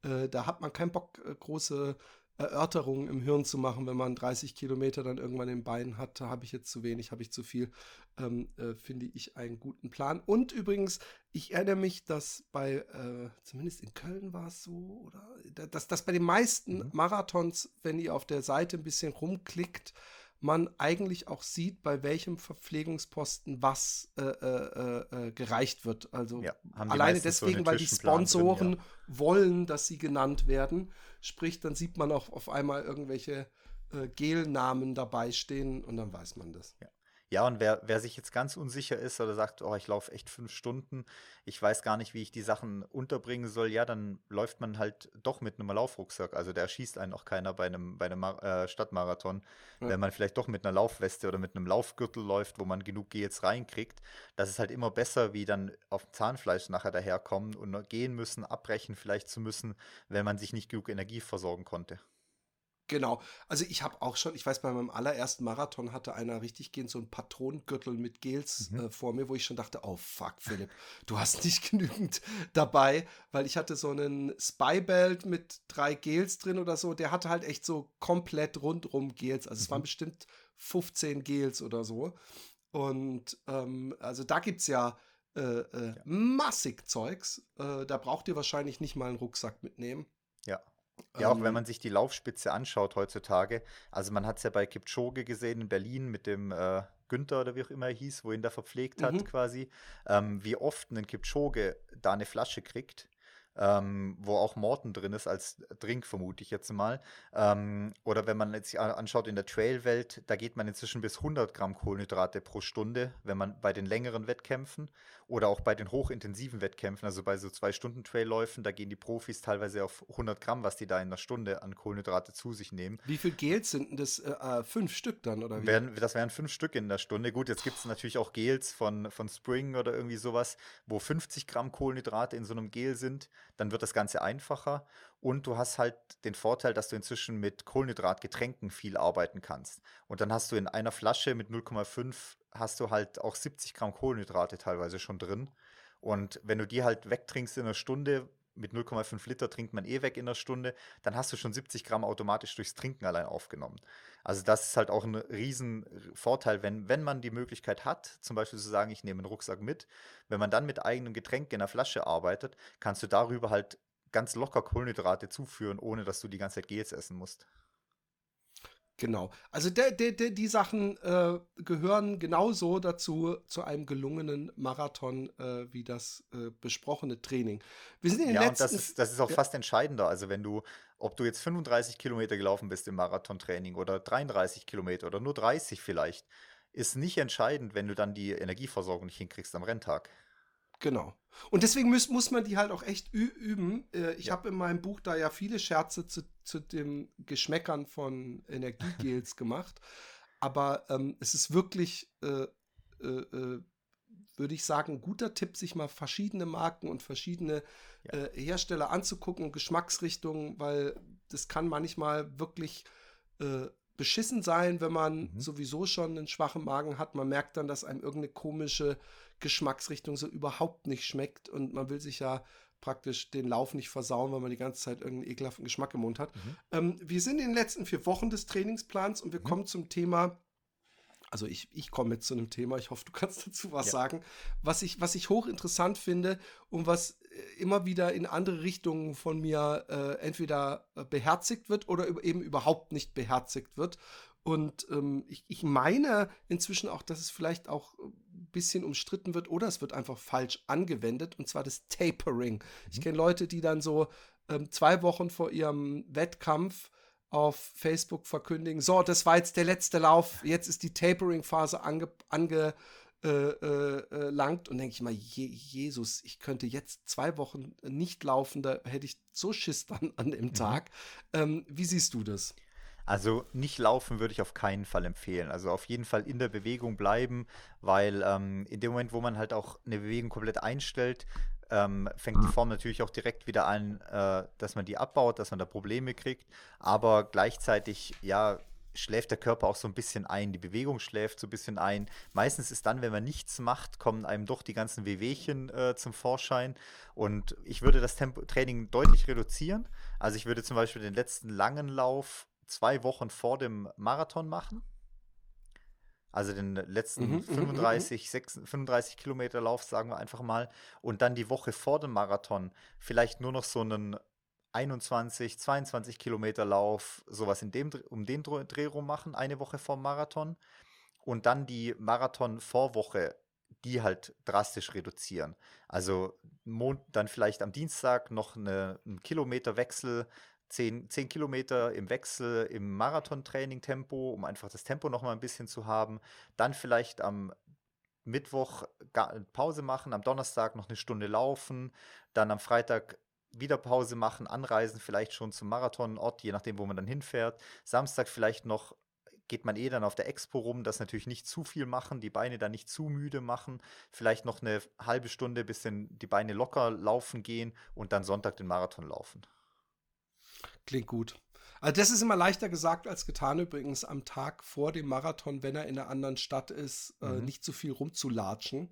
äh, da hat man keinen Bock, äh, große Erörterungen im Hirn zu machen, wenn man 30 Kilometer dann irgendwann im Bein hat, habe ich jetzt zu wenig, habe ich zu viel, ähm, äh, finde ich einen guten Plan. Und übrigens, ich erinnere mich, dass bei, äh, zumindest in Köln war es so, oder dass, dass bei den meisten mhm. Marathons, wenn ihr auf der Seite ein bisschen rumklickt, man eigentlich auch sieht, bei welchem Verpflegungsposten was äh, äh, äh, gereicht wird. Also ja, alleine deswegen, so weil die Sponsoren drin, ja. wollen, dass sie genannt werden. Sprich, dann sieht man auch auf einmal irgendwelche äh, Gelnamen dabei stehen und dann weiß man das. Ja. Ja, und wer, wer sich jetzt ganz unsicher ist oder sagt, oh, ich laufe echt fünf Stunden, ich weiß gar nicht, wie ich die Sachen unterbringen soll, ja, dann läuft man halt doch mit einem Laufrucksack. Also da erschießt einen auch keiner bei einem, bei einem äh, Stadtmarathon, ja. wenn man vielleicht doch mit einer Laufweste oder mit einem Laufgürtel läuft, wo man genug Gels reinkriegt. Das ist halt immer besser, wie dann auf dem Zahnfleisch nachher daherkommen und gehen müssen, abbrechen vielleicht zu müssen, wenn man sich nicht genug Energie versorgen konnte. Genau. Also ich habe auch schon, ich weiß, bei meinem allerersten Marathon hatte einer richtig gehend so einen Patronengürtel mit Gels mhm. äh, vor mir, wo ich schon dachte, oh fuck, Philipp, du hast nicht genügend dabei, weil ich hatte so einen Spy-Belt mit drei Gels drin oder so, der hatte halt echt so komplett rundrum Gels. Also mhm. es waren mhm. bestimmt 15 Gels oder so. Und ähm, also da gibt es ja, äh, äh, ja. massig Zeugs. Äh, da braucht ihr wahrscheinlich nicht mal einen Rucksack mitnehmen. Ja. Auch wenn ähm. man sich die Laufspitze anschaut heutzutage. Also man hat es ja bei Kipchoge gesehen in Berlin mit dem äh, Günther oder wie auch immer er hieß, wo ihn da verpflegt hat mhm. quasi. Ähm, wie oft ein Kipchoge da eine Flasche kriegt ähm, wo auch Morten drin ist als Drink, vermute ich jetzt mal. Ähm, oder wenn man sich anschaut in der Trail-Welt, da geht man inzwischen bis 100 Gramm Kohlenhydrate pro Stunde, wenn man bei den längeren Wettkämpfen oder auch bei den hochintensiven Wettkämpfen, also bei so zwei Stunden Trailläufen, da gehen die Profis teilweise auf 100 Gramm, was die da in einer Stunde an Kohlenhydrate zu sich nehmen. Wie viel Gels sind denn das? Äh, äh fünf Stück dann, oder wie? Wären, das wären fünf Stück in der Stunde. Gut, jetzt gibt es natürlich auch Gels von, von Spring oder irgendwie sowas, wo 50 Gramm Kohlenhydrate in so einem Gel sind dann wird das Ganze einfacher und du hast halt den Vorteil, dass du inzwischen mit Kohlenhydratgetränken viel arbeiten kannst. Und dann hast du in einer Flasche mit 0,5 hast du halt auch 70 Gramm Kohlenhydrate teilweise schon drin. Und wenn du die halt wegtrinkst in einer Stunde, mit 0,5 Liter trinkt man eh weg in einer Stunde, dann hast du schon 70 Gramm automatisch durchs Trinken allein aufgenommen. Also das ist halt auch ein riesen Vorteil, wenn, wenn man die Möglichkeit hat, zum Beispiel zu sagen, ich nehme einen Rucksack mit, wenn man dann mit eigenem Getränk in der Flasche arbeitet, kannst du darüber halt ganz locker Kohlenhydrate zuführen, ohne dass du die ganze Zeit Gels essen musst. Genau. Also der, der, der, die Sachen äh, gehören genauso dazu, zu einem gelungenen Marathon, äh, wie das äh, besprochene Training. Wir sind in den ja, letzten... Und das ist, das ist auch ja. fast entscheidender. Also wenn du, ob du jetzt 35 Kilometer gelaufen bist im Marathontraining oder 33 Kilometer oder nur 30 vielleicht, ist nicht entscheidend, wenn du dann die Energieversorgung nicht hinkriegst am Renntag. Genau. Und deswegen muss, muss man die halt auch echt üben. Äh, ich ja. habe in meinem Buch da ja viele Scherze zu, zu den Geschmäckern von Energiegels gemacht. Aber ähm, es ist wirklich, äh, äh, äh, würde ich sagen, ein guter Tipp, sich mal verschiedene Marken und verschiedene ja. Äh, Hersteller anzugucken und Geschmacksrichtungen, weil das kann manchmal wirklich beschissen sein, wenn man mhm. sowieso schon einen schwachen Magen hat. Man merkt dann, dass einem irgendeine komische Geschmacksrichtung so überhaupt nicht schmeckt und man will sich ja praktisch den Lauf nicht versauen, weil man die ganze Zeit irgendeinen ekelhaften Geschmack im Mund hat. Mhm. Ähm, wir sind in den letzten vier Wochen des Trainingsplans und wir mhm. kommen zum Thema also ich, ich komme jetzt zu einem Thema, ich hoffe, du kannst dazu was ja. sagen, was ich, was ich hochinteressant finde und was äh, immer wieder in andere Richtungen von mir äh, entweder äh, beherzigt wird oder eben überhaupt nicht beherzigt wird. Und ähm, ich, ich meine inzwischen auch, dass es vielleicht auch ein bisschen umstritten wird oder es wird einfach falsch angewendet, und zwar das Tapering. Mhm. Ich kenne Leute, die dann so ähm, zwei Wochen vor ihrem Wettkampf auf Facebook verkündigen, so, das war jetzt der letzte Lauf, jetzt ist die Tapering-Phase angelangt ange, äh, äh, äh und denke ich mal, Je Jesus, ich könnte jetzt zwei Wochen nicht laufen, da hätte ich so Schiss dann an dem mhm. Tag. Ähm, wie siehst du das? Also nicht laufen würde ich auf keinen Fall empfehlen. Also auf jeden Fall in der Bewegung bleiben, weil ähm, in dem Moment, wo man halt auch eine Bewegung komplett einstellt, ähm, fängt die Form natürlich auch direkt wieder an, äh, dass man die abbaut, dass man da Probleme kriegt. Aber gleichzeitig, ja, schläft der Körper auch so ein bisschen ein, die Bewegung schläft so ein bisschen ein. Meistens ist dann, wenn man nichts macht, kommen einem doch die ganzen Wehwehchen äh, zum Vorschein. Und ich würde das Tempo Training deutlich reduzieren. Also ich würde zum Beispiel den letzten langen Lauf zwei Wochen vor dem Marathon machen. Also den letzten mhm, 35, 6, 35 Kilometer Lauf, sagen wir einfach mal. Und dann die Woche vor dem Marathon vielleicht nur noch so einen 21, 22 Kilometer Lauf, sowas in dem, um den Dreh rum machen, eine Woche vor dem Marathon. Und dann die Marathon-Vorwoche die halt drastisch reduzieren. Also dann vielleicht am Dienstag noch eine, einen Kilometerwechsel 10, 10 Kilometer im Wechsel im Marathontraining-Tempo, um einfach das Tempo noch mal ein bisschen zu haben. Dann vielleicht am Mittwoch Pause machen, am Donnerstag noch eine Stunde laufen, dann am Freitag wieder Pause machen, anreisen, vielleicht schon zum Marathonort, je nachdem, wo man dann hinfährt. Samstag vielleicht noch geht man eh dann auf der Expo rum, das natürlich nicht zu viel machen, die Beine dann nicht zu müde machen, vielleicht noch eine halbe Stunde, bis die Beine locker laufen gehen und dann Sonntag den Marathon laufen. Klingt gut. Also das ist immer leichter gesagt als getan übrigens am Tag vor dem Marathon, wenn er in einer anderen Stadt ist, äh, mhm. äh, nicht zu viel rumzulatschen.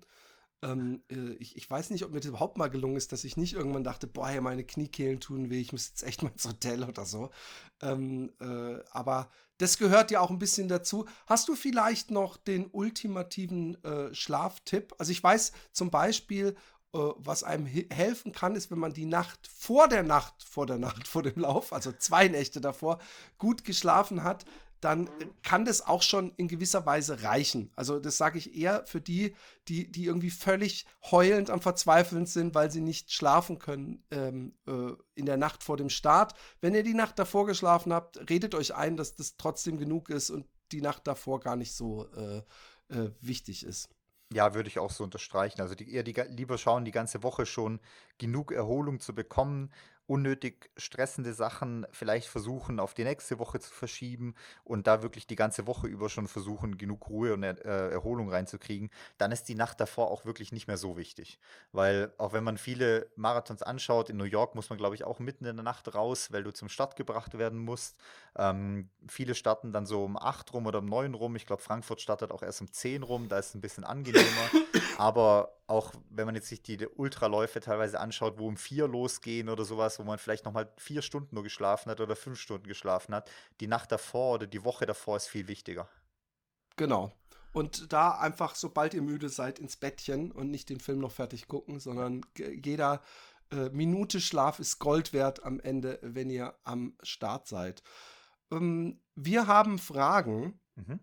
Ähm, äh, ich, ich, weiß nicht, ob mir das überhaupt mal gelungen ist, dass ich nicht irgendwann dachte, boah, ja, meine Kniekehlen tun weh, ich muss jetzt echt mal ins Hotel oder so. Ähm, äh, aber das gehört ja auch ein bisschen dazu. Hast du vielleicht noch den ultimativen äh, Schlaftipp? Also ich weiß zum Beispiel, was einem helfen kann, ist, wenn man die Nacht vor der Nacht, vor der Nacht, vor dem Lauf, also zwei Nächte davor, gut geschlafen hat, dann kann das auch schon in gewisser Weise reichen. Also das sage ich eher für die, die, die irgendwie völlig heulend am Verzweifeln sind, weil sie nicht schlafen können ähm, äh, in der Nacht vor dem Start. Wenn ihr die Nacht davor geschlafen habt, redet euch ein, dass das trotzdem genug ist und die Nacht davor gar nicht so äh, äh, wichtig ist. Ja, würde ich auch so unterstreichen. Also die, eher die, lieber schauen, die ganze Woche schon genug Erholung zu bekommen, unnötig stressende Sachen vielleicht versuchen, auf die nächste Woche zu verschieben und da wirklich die ganze Woche über schon versuchen, genug Ruhe und er äh, Erholung reinzukriegen, dann ist die Nacht davor auch wirklich nicht mehr so wichtig. Weil auch wenn man viele Marathons anschaut, in New York muss man, glaube ich, auch mitten in der Nacht raus, weil du zum Start gebracht werden musst. Ähm, viele starten dann so um 8 rum oder um 9 rum. Ich glaube, Frankfurt startet auch erst um 10 rum, da ist es ein bisschen angenehmer. Aber auch wenn man jetzt sich die Ultraläufe teilweise anschaut, wo um 4 losgehen oder sowas, wo man vielleicht nochmal vier Stunden nur geschlafen hat oder fünf Stunden geschlafen hat. Die Nacht davor oder die Woche davor ist viel wichtiger. Genau. Und da einfach, sobald ihr müde seid, ins Bettchen und nicht den Film noch fertig gucken, sondern jeder äh, Minute Schlaf ist Gold wert am Ende, wenn ihr am Start seid. ähm, wir haben Fragen. Mhm.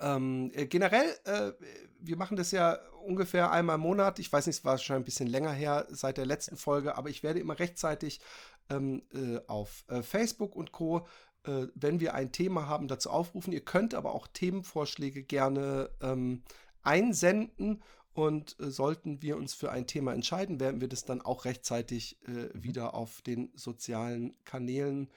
Ähm, äh, generell, äh, wir machen das ja ungefähr einmal im Monat. Ich weiß nicht, es war schon ein bisschen länger her seit der letzten Folge, aber ich werde immer rechtzeitig ähm, äh, auf äh, Facebook und Co äh, wenn wir ein Thema haben, dazu aufrufen. Ihr könnt aber auch Themenvorschläge gerne ähm, einsenden und äh, sollten wir uns für ein Thema entscheiden, werden wir das dann auch rechtzeitig äh, mhm. wieder auf den sozialen Kanälen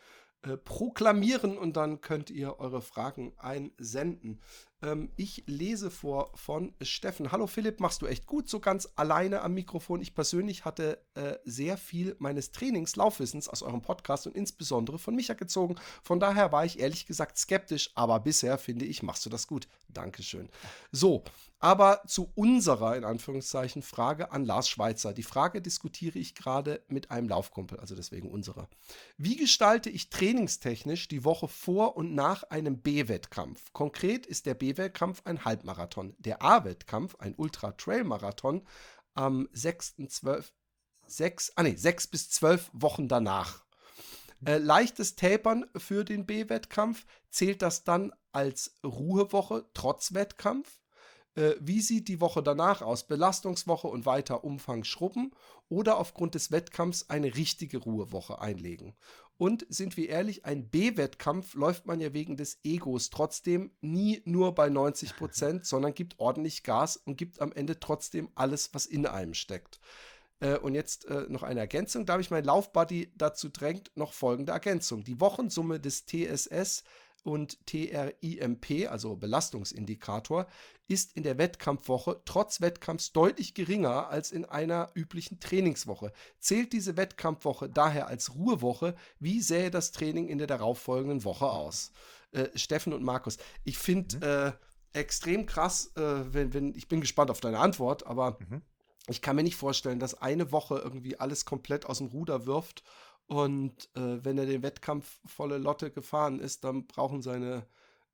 äh, proklamieren und dann könnt ihr eure Fragen einsenden. Ähm, ich lese vor von Steffen. Hallo Philipp, machst du echt gut, so ganz alleine am Mikrofon. Ich persönlich hatte äh, sehr viel meines Trainings, Laufwissens aus eurem Podcast und insbesondere von Micha gezogen. Von daher war ich ehrlich gesagt skeptisch, aber bisher finde ich, machst du das gut. Dankeschön. So, aber zu unserer, in Anführungszeichen, Frage an Lars Schweitzer. Die Frage diskutiere ich gerade mit einem Laufkumpel, also deswegen unserer. Wie gestalte ich trainingstechnisch die Woche vor und nach einem B-Wettkampf? Konkret ist der B-Wettkampf ein Halbmarathon, der A-Wettkampf ein Ultra-Trail-Marathon am 6.12. 6, ah nee, 6 bis 12 Wochen danach. Äh, leichtes Tapern für den B-Wettkampf, zählt das dann als Ruhewoche trotz Wettkampf? Äh, wie sieht die Woche danach aus? Belastungswoche und weiter Umfang schrubben oder aufgrund des Wettkampfs eine richtige Ruhewoche einlegen? Und sind wir ehrlich, ein B-Wettkampf läuft man ja wegen des Egos trotzdem nie nur bei 90 Prozent, sondern gibt ordentlich Gas und gibt am Ende trotzdem alles, was in einem steckt. Äh, und jetzt äh, noch eine Ergänzung. Da habe ich mein Laufbuddy dazu drängt, noch folgende Ergänzung. Die Wochensumme des TSS und TRIMP, also Belastungsindikator, ist in der Wettkampfwoche trotz Wettkampfs deutlich geringer als in einer üblichen Trainingswoche. Zählt diese Wettkampfwoche daher als Ruhewoche, wie sähe das Training in der darauffolgenden Woche aus? Äh, Steffen und Markus, ich finde mhm. äh, extrem krass, äh, wenn, wenn, ich bin gespannt auf deine Antwort, aber mhm. ich kann mir nicht vorstellen, dass eine Woche irgendwie alles komplett aus dem Ruder wirft und äh, wenn er den Wettkampf volle Lotte gefahren ist, dann brauchen seine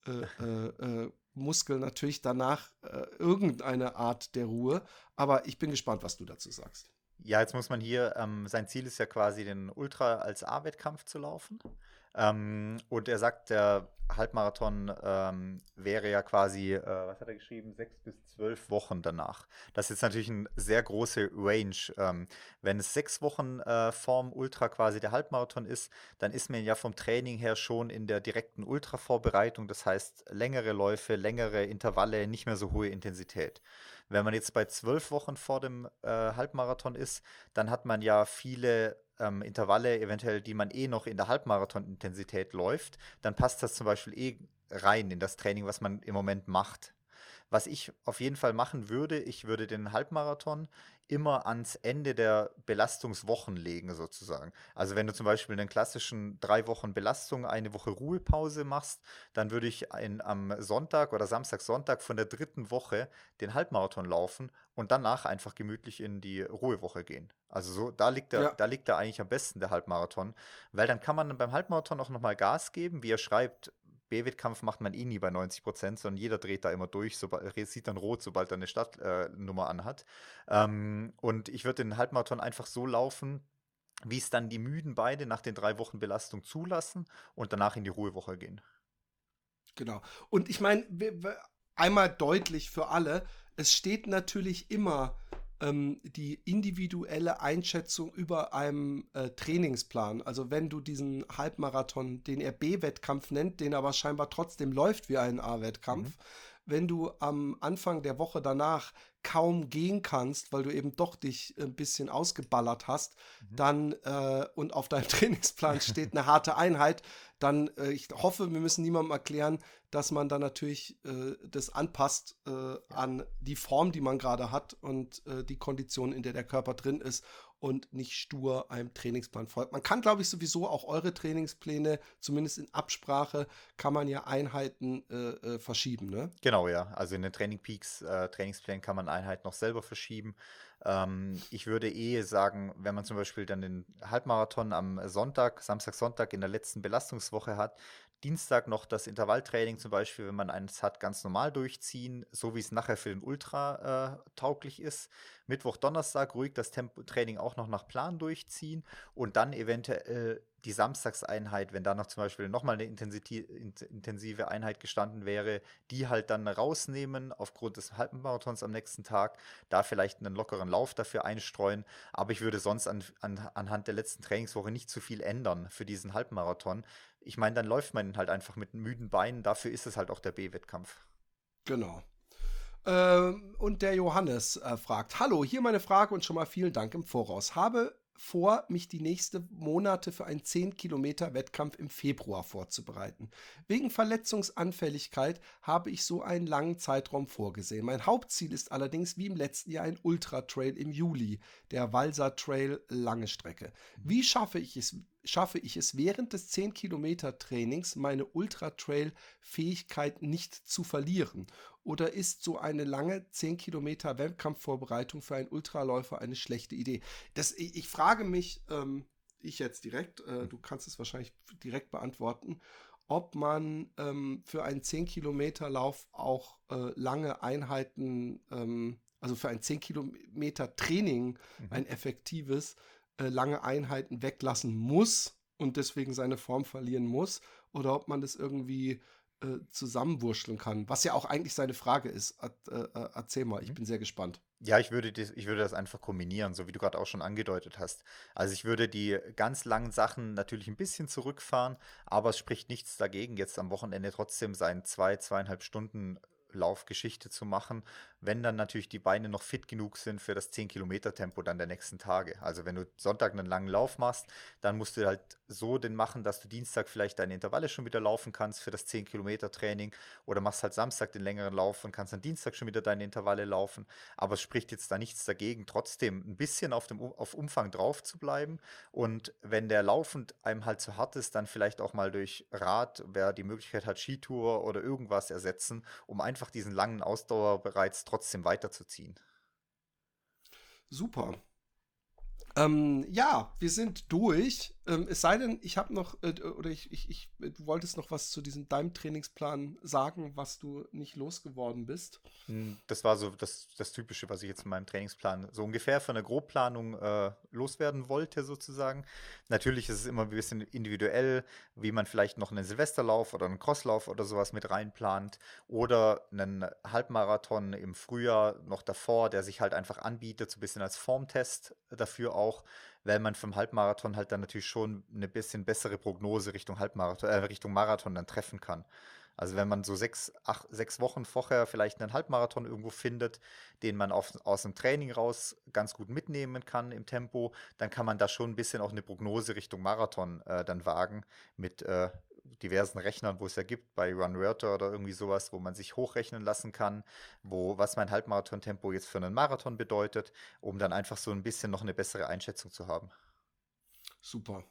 äh, äh, äh, Muskeln natürlich danach äh, irgendeine Art der Ruhe. Aber ich bin gespannt, was du dazu sagst. Ja, jetzt muss man hier, ähm, sein Ziel ist ja quasi, den Ultra als A-Wettkampf zu laufen. Ähm, und er sagt, der Halbmarathon ähm, wäre ja quasi, äh, was hat er geschrieben, sechs bis zwölf Wochen danach. Das ist jetzt natürlich eine sehr große Range. Ähm, wenn es sechs Wochen äh, vorm Ultra quasi der Halbmarathon ist, dann ist man ja vom Training her schon in der direkten Ultra-Vorbereitung. Das heißt, längere Läufe, längere Intervalle, nicht mehr so hohe Intensität. Wenn man jetzt bei zwölf Wochen vor dem äh, Halbmarathon ist, dann hat man ja viele ähm, Intervalle, eventuell, die man eh noch in der Halbmarathon-Intensität läuft, dann passt das zum Beispiel eh rein in das Training, was man im Moment macht. Was ich auf jeden Fall machen würde, ich würde den Halbmarathon immer ans Ende der Belastungswochen legen, sozusagen. Also wenn du zum Beispiel einen klassischen drei Wochen Belastung, eine Woche Ruhepause machst, dann würde ich ein, am Sonntag oder Samstag, Sonntag von der dritten Woche den Halbmarathon laufen und danach einfach gemütlich in die Ruhewoche gehen. Also so, da liegt er, ja. da liegt er eigentlich am besten, der Halbmarathon. Weil dann kann man beim Halbmarathon auch nochmal Gas geben, wie er schreibt, B-Wettkampf macht man eh nie bei 90 Prozent, sondern jeder dreht da immer durch, sobald, sieht dann rot, sobald er eine Stadtnummer äh, anhat. Ähm, und ich würde den Halbmarathon einfach so laufen, wie es dann die müden beide nach den drei Wochen Belastung zulassen und danach in die Ruhewoche gehen. Genau. Und ich meine, einmal deutlich für alle, es steht natürlich immer ähm, die individuelle Einschätzung über einem äh, Trainingsplan. Also wenn du diesen Halbmarathon, den er B-Wettkampf nennt, den aber scheinbar trotzdem läuft wie ein A-Wettkampf, mhm. wenn du am Anfang der Woche danach kaum gehen kannst, weil du eben doch dich ein bisschen ausgeballert hast, mhm. dann äh, und auf deinem Trainingsplan steht eine harte Einheit, dann äh, ich hoffe, wir müssen niemandem erklären, dass man dann natürlich äh, das anpasst äh, an die Form, die man gerade hat und äh, die Kondition, in der der Körper drin ist und nicht stur einem Trainingsplan folgt. Man kann, glaube ich, sowieso auch eure Trainingspläne, zumindest in Absprache, kann man ja Einheiten äh, äh, verschieben, ne? Genau, ja. Also in den Training Peaks äh, Trainingsplänen kann man Einheiten noch selber verschieben. Ähm, ich würde eh sagen, wenn man zum Beispiel dann den Halbmarathon am Sonntag, Samstag, Sonntag in der letzten Belastungswoche hat, Dienstag noch das Intervalltraining zum Beispiel, wenn man eins hat, ganz normal durchziehen, so wie es nachher für den Ultra äh, tauglich ist. Mittwoch, Donnerstag ruhig das Tempotraining auch noch nach Plan durchziehen und dann eventuell die Samstagseinheit, wenn da noch zum Beispiel nochmal eine intensive Einheit gestanden wäre, die halt dann rausnehmen aufgrund des Halbmarathons am nächsten Tag, da vielleicht einen lockeren Lauf dafür einstreuen. Aber ich würde sonst an, an, anhand der letzten Trainingswoche nicht zu viel ändern für diesen Halbmarathon. Ich meine, dann läuft man halt einfach mit müden Beinen. Dafür ist es halt auch der B-Wettkampf. Genau. Ähm, und der Johannes äh, fragt: Hallo, hier meine Frage und schon mal vielen Dank im Voraus. Habe vor, mich die nächsten Monate für einen 10 Kilometer Wettkampf im Februar vorzubereiten. Wegen Verletzungsanfälligkeit habe ich so einen langen Zeitraum vorgesehen. Mein Hauptziel ist allerdings wie im letzten Jahr ein Ultra-Trail im Juli, der Walser Trail lange Strecke. Wie schaffe ich es schaffe ich es während des 10 Kilometer Trainings meine Ultra-Trail-Fähigkeit nicht zu verlieren? Oder ist so eine lange 10 Kilometer Wettkampfvorbereitung für einen Ultraläufer eine schlechte Idee? Das, ich, ich frage mich, ähm, ich jetzt direkt, äh, du kannst es wahrscheinlich direkt beantworten, ob man ähm, für einen 10 Kilometer Lauf auch äh, lange Einheiten, ähm, also für ein 10 Kilometer Training, mhm. ein effektives, äh, lange Einheiten weglassen muss und deswegen seine Form verlieren muss, oder ob man das irgendwie äh, zusammenwurschteln kann, was ja auch eigentlich seine Frage ist. Äh, äh, erzähl mal, ich mhm. bin sehr gespannt. Ja, ich würde, das, ich würde das einfach kombinieren, so wie du gerade auch schon angedeutet hast. Also ich würde die ganz langen Sachen natürlich ein bisschen zurückfahren, aber es spricht nichts dagegen, jetzt am Wochenende trotzdem seinen zwei, zweieinhalb Stunden Laufgeschichte zu machen, wenn dann natürlich die Beine noch fit genug sind für das 10-Kilometer-Tempo dann der nächsten Tage. Also wenn du Sonntag einen langen Lauf machst, dann musst du halt so den machen, dass du Dienstag vielleicht deine Intervalle schon wieder laufen kannst für das 10-Kilometer-Training oder machst halt Samstag den längeren Lauf und kannst dann Dienstag schon wieder deine Intervalle laufen. Aber es spricht jetzt da nichts dagegen, trotzdem ein bisschen auf, dem, auf Umfang drauf zu bleiben und wenn der Laufend einem halt zu hart ist, dann vielleicht auch mal durch Rad, wer die Möglichkeit hat, Skitour oder irgendwas ersetzen, um einfach diesen langen Ausdauerbereits trotzdem weiterzuziehen. Super. Ähm, ja, wir sind durch. Ähm, es sei denn, ich habe noch, äh, oder ich, ich, ich, du wolltest noch was zu diesem deinem Trainingsplan sagen, was du nicht losgeworden bist. Hm, das war so das, das Typische, was ich jetzt in meinem Trainingsplan so ungefähr von der Grobplanung äh, loswerden wollte, sozusagen. Natürlich ist es immer ein bisschen individuell, wie man vielleicht noch einen Silvesterlauf oder einen Crosslauf oder sowas mit reinplant oder einen Halbmarathon im Frühjahr noch davor, der sich halt einfach anbietet, so ein bisschen als Formtest dafür auch weil man vom Halbmarathon halt dann natürlich schon eine bisschen bessere Prognose Richtung Halbmarathon, äh, Richtung Marathon dann treffen kann. Also wenn man so sechs, acht, sechs Wochen vorher vielleicht einen Halbmarathon irgendwo findet, den man auf, aus dem Training raus ganz gut mitnehmen kann im Tempo, dann kann man da schon ein bisschen auch eine Prognose Richtung Marathon äh, dann wagen mit äh, diversen Rechnern, wo es ja gibt, bei RunWorter oder irgendwie sowas, wo man sich hochrechnen lassen kann, wo was mein Halbmarathon-Tempo jetzt für einen Marathon bedeutet, um dann einfach so ein bisschen noch eine bessere Einschätzung zu haben. Super.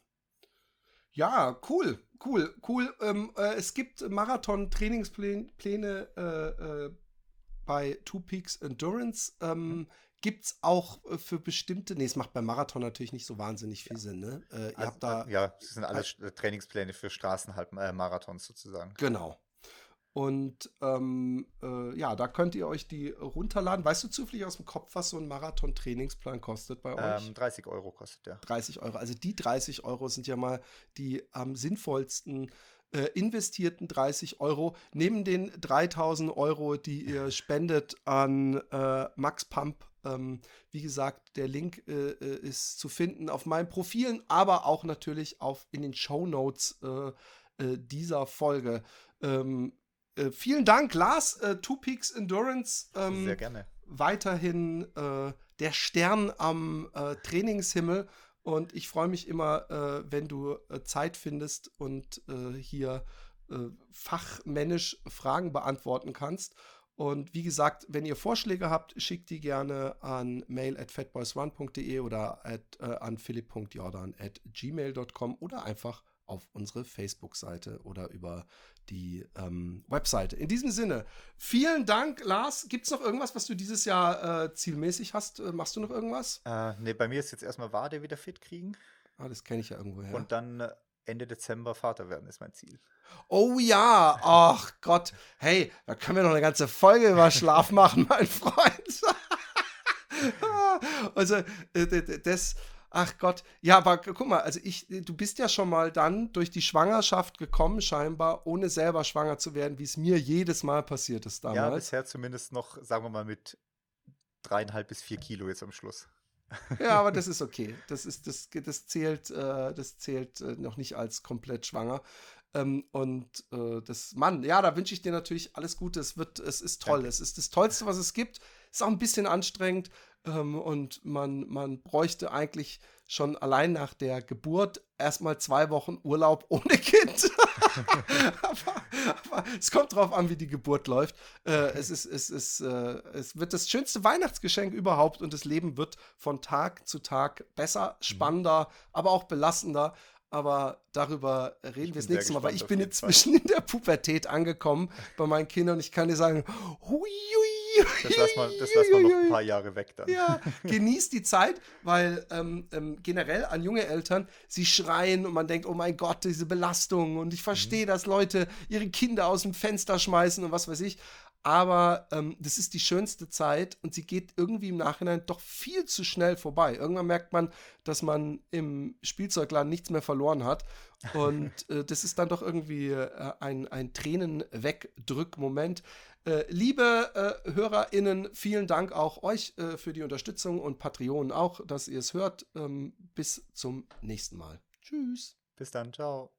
Ja, cool, cool, cool. Ähm, äh, es gibt Marathon-Trainingspläne äh, äh, bei Two Peaks Endurance. Ähm, mhm. Gibt es auch äh, für bestimmte, nee, es macht beim Marathon natürlich nicht so wahnsinnig viel ja. Sinn, ne? Äh, ihr also, habt da, äh, ja, es sind alles äh, Trainingspläne für Straßenmarathons sozusagen. Genau. Und ähm, äh, ja, da könnt ihr euch die runterladen. Weißt du zufällig aus dem Kopf, was so ein Marathon-Trainingsplan kostet bei euch? Ähm, 30 Euro kostet der. 30 Euro. Also die 30 Euro sind ja mal die am sinnvollsten äh, investierten 30 Euro. Neben den 3000 Euro, die ihr spendet an äh, Max Pump ähm, wie gesagt, der Link äh, äh, ist zu finden auf meinen Profilen, aber auch natürlich auf, in den Show Notes äh, äh dieser Folge. Ähm, äh, vielen Dank, Lars, Two Peaks Endurance. Ähm, Sehr gerne. Weiterhin der Stern am Trainingshimmel. Und ich freue mich immer, wenn du Zeit findest und hier fachmännisch Fragen beantworten kannst. Und wie gesagt, wenn ihr Vorschläge habt, schickt die gerne an mail at fatboysrun.de oder at, äh, an philipp.jordan at gmail.com oder einfach auf unsere Facebook-Seite oder über die ähm, Webseite. In diesem Sinne, vielen Dank, Lars. Gibt es noch irgendwas, was du dieses Jahr äh, zielmäßig hast? Äh, machst du noch irgendwas? Äh, nee, bei mir ist jetzt erstmal Wade wieder fit kriegen. Ah, das kenne ich ja irgendwo her. Und dann äh, Ende Dezember Vater werden, ist mein Ziel. Oh ja, ach Gott. Hey, da können wir noch eine ganze Folge über Schlaf machen, mein Freund. also, äh, das, Ach Gott, ja, aber guck mal, also ich, du bist ja schon mal dann durch die Schwangerschaft gekommen, scheinbar, ohne selber schwanger zu werden, wie es mir jedes Mal passiert ist damals. Ja, bisher zumindest noch, sagen wir mal, mit dreieinhalb bis vier Kilo jetzt am Schluss. Ja, aber das ist okay. Das ist, das, das zählt, äh, das zählt äh, noch nicht als komplett schwanger. Ähm, und äh, das, Mann, ja, da wünsche ich dir natürlich alles Gute. Es wird, es ist toll. Danke. Es ist das Tollste, was es gibt. Ist auch ein bisschen anstrengend. Ähm, und man, man bräuchte eigentlich schon allein nach der Geburt erstmal zwei Wochen Urlaub ohne Kind. aber, aber, es kommt drauf an, wie die Geburt läuft. Äh, es, ist, es, ist, äh, es wird das schönste Weihnachtsgeschenk überhaupt und das Leben wird von Tag zu Tag besser, mhm. spannender, mhm. aber auch belastender aber darüber reden wir das nächste Mal, weil ich bin inzwischen in der Pubertät angekommen bei meinen Kindern und ich kann dir sagen, hui, hui, das lassen wir, das lassen wir noch ein paar Jahre weg dann. Ja, genießt die Zeit, weil ähm, ähm, generell an junge Eltern, sie schreien und man denkt, oh mein Gott, diese Belastung und ich verstehe, mhm. dass Leute ihre Kinder aus dem Fenster schmeißen und was weiß ich aber ähm, das ist die schönste Zeit und sie geht irgendwie im Nachhinein doch viel zu schnell vorbei. Irgendwann merkt man, dass man im Spielzeugladen nichts mehr verloren hat und äh, das ist dann doch irgendwie äh, ein, ein Tränen-Wegdrück-Moment. Äh, liebe äh, HörerInnen, vielen Dank auch euch äh, für die Unterstützung und Patreonen auch, dass ihr es hört. Ähm, bis zum nächsten Mal. Tschüss. Bis dann, ciao.